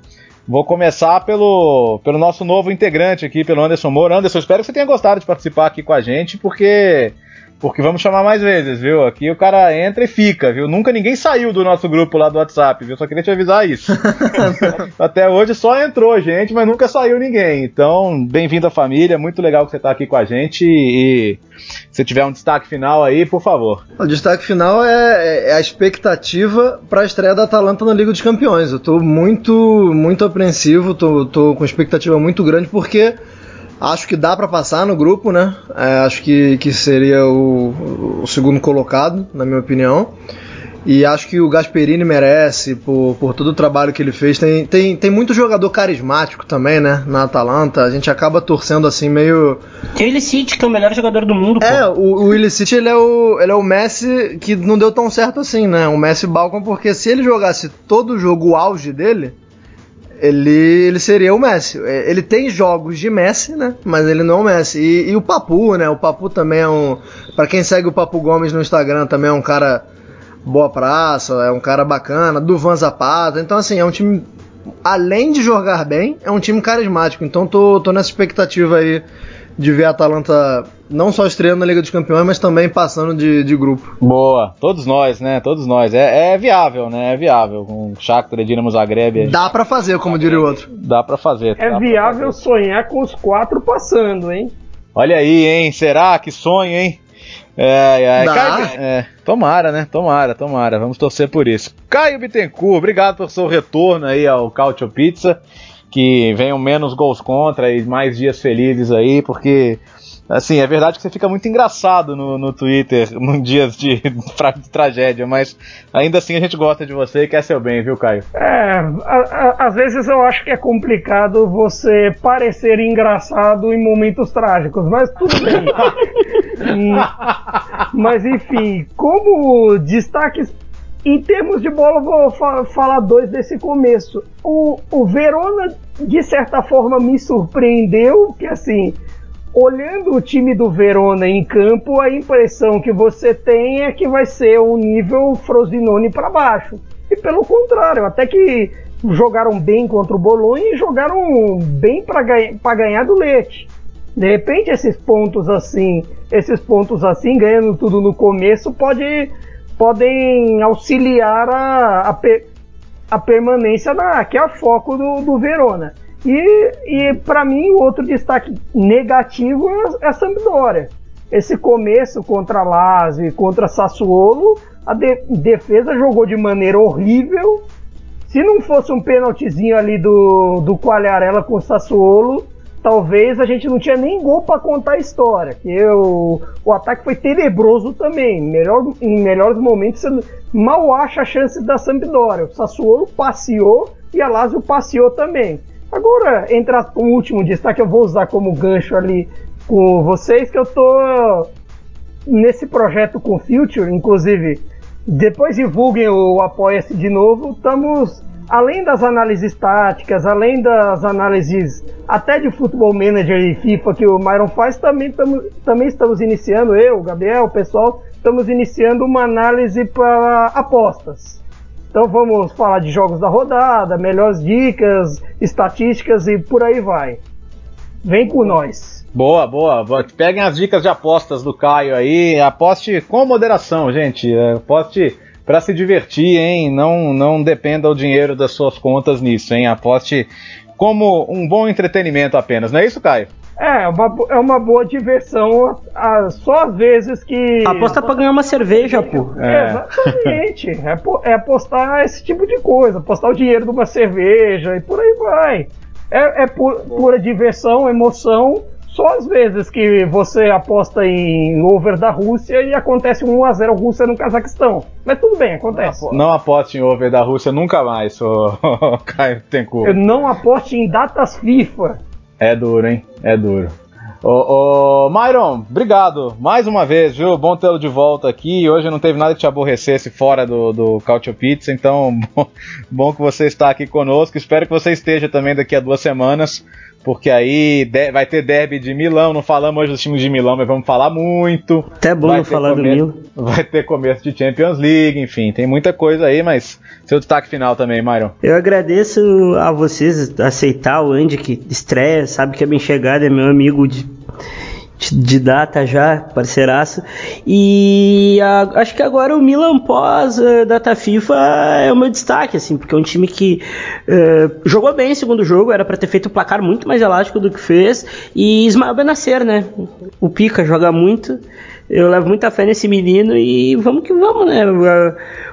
S1: Vou começar pelo, pelo nosso novo integrante aqui, pelo Anderson Moura. Anderson, espero que você tenha gostado de participar aqui com a gente, porque porque vamos chamar mais vezes, viu? Aqui o cara entra e fica, viu? Nunca ninguém saiu do nosso grupo lá do WhatsApp, viu? Só queria te avisar isso. Até hoje só entrou gente, mas nunca saiu ninguém. Então, bem-vindo à família, muito legal que você está aqui com a gente e se tiver um destaque final aí, por favor.
S4: O destaque final é, é a expectativa para a estreia da Atalanta na Liga dos Campeões. Eu estou muito, muito apreensivo, tô com expectativa muito grande porque Acho que dá para passar no grupo, né? É, acho que, que seria o, o, segundo colocado, na minha opinião. E acho que o Gasperini merece por, por todo o trabalho que ele fez. Tem, tem, tem muito jogador carismático também, né? Na Atalanta. A gente acaba torcendo assim meio.
S2: Tem o Illicit, que é o melhor jogador do mundo.
S4: É, pô. o, o Illicit ele é o, ele é o Messi que não deu tão certo assim, né? O Messi Balcon, porque se ele jogasse todo o jogo o auge dele ele, ele seria o Messi. É, ele tem jogos de Messi, né? Mas ele não é o Messi. E, e o Papu, né? O Papu também é um. Para quem segue o Papu Gomes no Instagram, também é um cara boa praça, é um cara bacana. Do Van Zapata. Então, assim, é um time. Além de jogar bem, é um time carismático. Então, tô, tô nessa expectativa aí de ver a Atalanta não só estreando na Liga dos Campeões, mas também passando de, de grupo.
S1: Boa, todos nós, né? Todos nós. É, é viável, né? É viável. Com Shakhtar, Dinamo Zagreb.
S4: Dá para fazer, como diria o outro.
S1: Dá para fazer.
S3: É viável fazer. sonhar com os quatro passando, hein?
S1: Olha aí, hein? Será que sonho, hein? É, é, Caio, é, tomara, né? Tomara, tomara. Vamos torcer por isso. Caio Bittencourt, obrigado pelo seu retorno aí ao Cautio Pizza. Que venham menos gols contra e mais dias felizes aí, porque Assim, é verdade que você fica muito engraçado no, no Twitter num dias de, de, tragédia, mas ainda assim a gente gosta de você e quer seu bem, viu, Caio?
S3: É, a, a, às vezes eu acho que é complicado você parecer engraçado em momentos trágicos, mas tudo bem. Hum, mas enfim, como destaques em termos de bola, vou fa falar dois desse começo. O, o Verona, de certa forma, me surpreendeu, que assim, olhando o time do Verona em campo, a impressão que você tem é que vai ser um nível Frosinone para baixo. E pelo contrário, até que jogaram bem contra o Bolonha e jogaram bem para ganha, ganhar do Leite. De repente esses pontos assim, esses pontos assim, ganhando tudo no começo, pode, podem auxiliar a, a, a permanência na, que é o foco do, do Verona. E, e para mim, o outro destaque negativo é a Sampdoria. Esse começo contra Lazio contra Sassuolo, a de defesa jogou de maneira horrível. Se não fosse um pênaltizinho ali do, do Quagliarella com o Sassuolo, talvez a gente não tinha nem gol para contar a história. Que o, o ataque foi tenebroso também. Melhor, em melhores momentos, você mal acha a chance da Sampdoria. O Sassuolo passeou e a Lazio passeou também. Agora, entrar o último destaque, eu vou usar como gancho ali com vocês, que eu tô nesse projeto com Future, inclusive, depois divulguem o Apoia-se de novo, estamos, além das análises táticas, além das análises até de Futebol Manager e FIFA que o Myron faz, também, tamo, também estamos iniciando, eu, o Gabriel, o pessoal, estamos iniciando uma análise para apostas. Então vamos falar de jogos da rodada, melhores dicas, estatísticas e por aí vai. Vem com nós.
S1: Boa, boa. Peguem as dicas de apostas do Caio aí. Aposte com moderação, gente. É, aposte para se divertir, hein? Não, não dependa o dinheiro das suas contas nisso, hein? Aposte como um bom entretenimento apenas. Não é isso, Caio?
S3: É, é, uma, é uma boa diversão, a, só às vezes que.
S2: Aposta pra ganhar uma cerveja, pô.
S3: É. Exatamente. é, é apostar esse tipo de coisa, apostar o dinheiro de uma cerveja e por aí vai. É, é pura diversão, emoção. Só às vezes que você aposta em over da Rússia e acontece um 1x0 Rússia no Cazaquistão. Mas tudo bem, acontece.
S1: Não, não aposte em over da Rússia nunca mais, o Caio Tencourt.
S3: Não aposte em datas FIFA.
S1: É duro, hein? É duro. Ô, ô, Myron, obrigado mais uma vez, viu? Bom tê-lo de volta aqui. Hoje não teve nada que te aborrecesse fora do, do Cautio Pizza, então bom, bom que você está aqui conosco. Espero que você esteja também daqui a duas semanas porque aí vai ter derby de Milão. Não falamos hoje dos times de Milão, mas vamos falar muito.
S2: Até bom vai falar começo, do Milão.
S1: Vai ter começo de Champions League, enfim, tem muita coisa aí, mas seu destaque final também, Myron.
S2: Eu agradeço a vocês aceitar o Andy que estreia, sabe que é bem chegado, é meu amigo de de data já, parceiraço. E a, acho que agora o Milan pós uh, data FIFA é o meu destaque, assim, porque é um time que uh, jogou bem o segundo jogo, era para ter feito um placar muito mais elástico do que fez. E Ismael Benacer, né? O Pica joga muito. Eu levo muita fé nesse menino e vamos que vamos, né?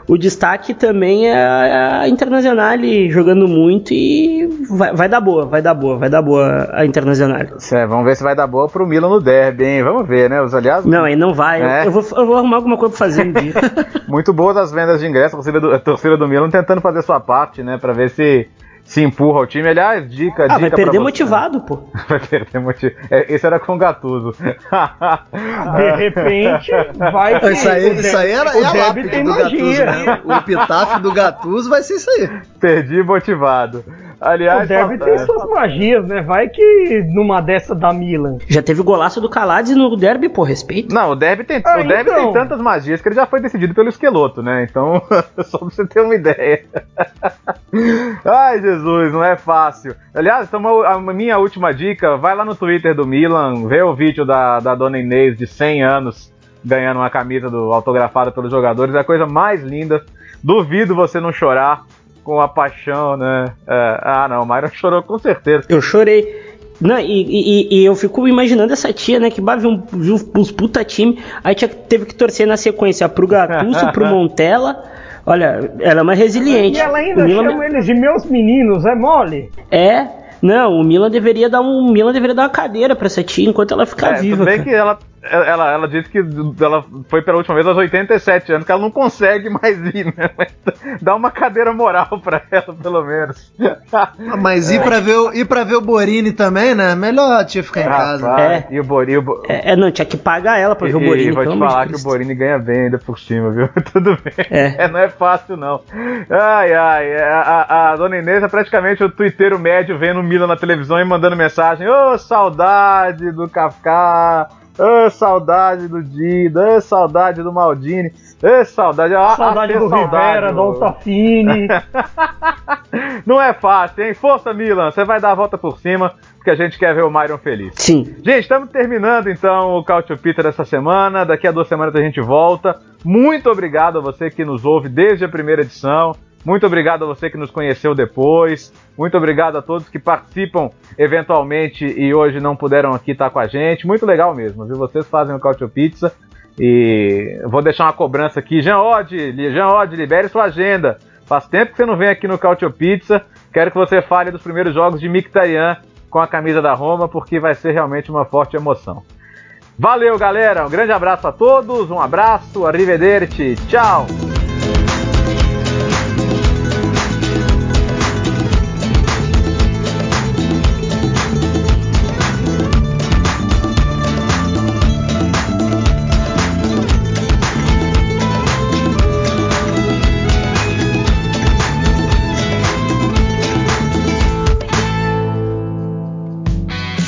S2: O destaque também é a Internacional jogando muito e vai, vai, dar boa, vai dar boa, vai dar boa a Internacional.
S1: É, vamos ver se vai dar boa pro Milan no derby, hein? Vamos ver, né? Os aliados.
S2: Não, aí não vai. É. Eu, vou, eu vou arrumar alguma coisa pra fazer um dia.
S1: muito boas as vendas de ingresso, a torcida do, a torcida do Milan tentando fazer sua parte, né? Pra ver se se empurra o time. Aliás, dica, ah, dica
S2: vai perder motivado, pô.
S1: vai perder motivado. É, esse era com o Gatuso.
S3: De repente, vai
S4: que Isso aí, isso aí era o é a lápide do Gatuso, né? O epitáfio do Gatuso vai ser isso aí.
S1: Perdi motivado. Aliás,
S3: deve ter suas magias, né? Vai que numa dessa da Milan.
S2: Já teve o golaço do Calades no derby, por respeito.
S1: Não, o derby tem, ah, o derby então. tem tantas magias que ele já foi decidido pelo esqueloto, né? Então, só pra você ter uma ideia. Ai, Jesus, não é fácil. Aliás, então, a minha última dica, vai lá no Twitter do Milan, vê o vídeo da, da dona Inês de 100 anos ganhando uma camisa do, autografada pelos jogadores. É a coisa mais linda. Duvido você não chorar com a paixão, né? É, ah, não, o Myron chorou com certeza.
S2: Eu chorei. Não, e, e, e, eu fico imaginando essa tia, né, que viu, um, viu uns puta time, aí tinha, teve que torcer na sequência pro Gattuso, pro Montella. Olha, ela é uma resiliente.
S3: E ela ainda chama eles de meus meninos, é mole?
S2: É, não, o Milan deveria dar um, Milan deveria dar uma cadeira para essa tia enquanto ela ficar é, viva.
S1: Tudo bem cara. que ela ela, ela disse que ela foi pela última vez aos 87 anos, que ela não consegue mais ir, né? Mas dá uma cadeira moral pra ela, pelo menos.
S4: Ah, mas ir, pra ver o, ir pra ver o Borini também, né? Melhor a tia ficar em casa.
S2: é. E o Borini. Bo... É, é, não, tinha que pagar ela pra ver o Borini. E
S1: vou te falar que o Borini ganha bem ainda por cima, viu? Tudo bem. É. é. não é fácil, não. Ai, ai. É, a, a, a dona Inês é praticamente o twitteiro médio vendo o Mila na televisão e mandando mensagem: Ô, oh, saudade do Kafka. Ô, oh, saudade do Dida, oh, saudade do Maldini, ô, saudade,
S3: ah, saudade do saudade, Rivera, do Altafini.
S1: Não é fácil, hein? Força, Milan, você vai dar a volta por cima, porque a gente quer ver o Myron feliz.
S2: Sim.
S1: Gente, estamos terminando então o Cautio Peter dessa semana. Daqui a duas semanas a gente volta. Muito obrigado a você que nos ouve desde a primeira edição. Muito obrigado a você que nos conheceu depois. Muito obrigado a todos que participam eventualmente e hoje não puderam aqui estar com a gente. Muito legal mesmo, viu? Vocês fazem o Cautio Pizza. E vou deixar uma cobrança aqui. Jean Odd, Jean Odd, libere sua agenda. Faz tempo que você não vem aqui no Cautio Pizza. Quero que você fale dos primeiros jogos de Mictarian com a camisa da Roma, porque vai ser realmente uma forte emoção. Valeu, galera. Um grande abraço a todos. Um abraço. Arrivederci. Tchau.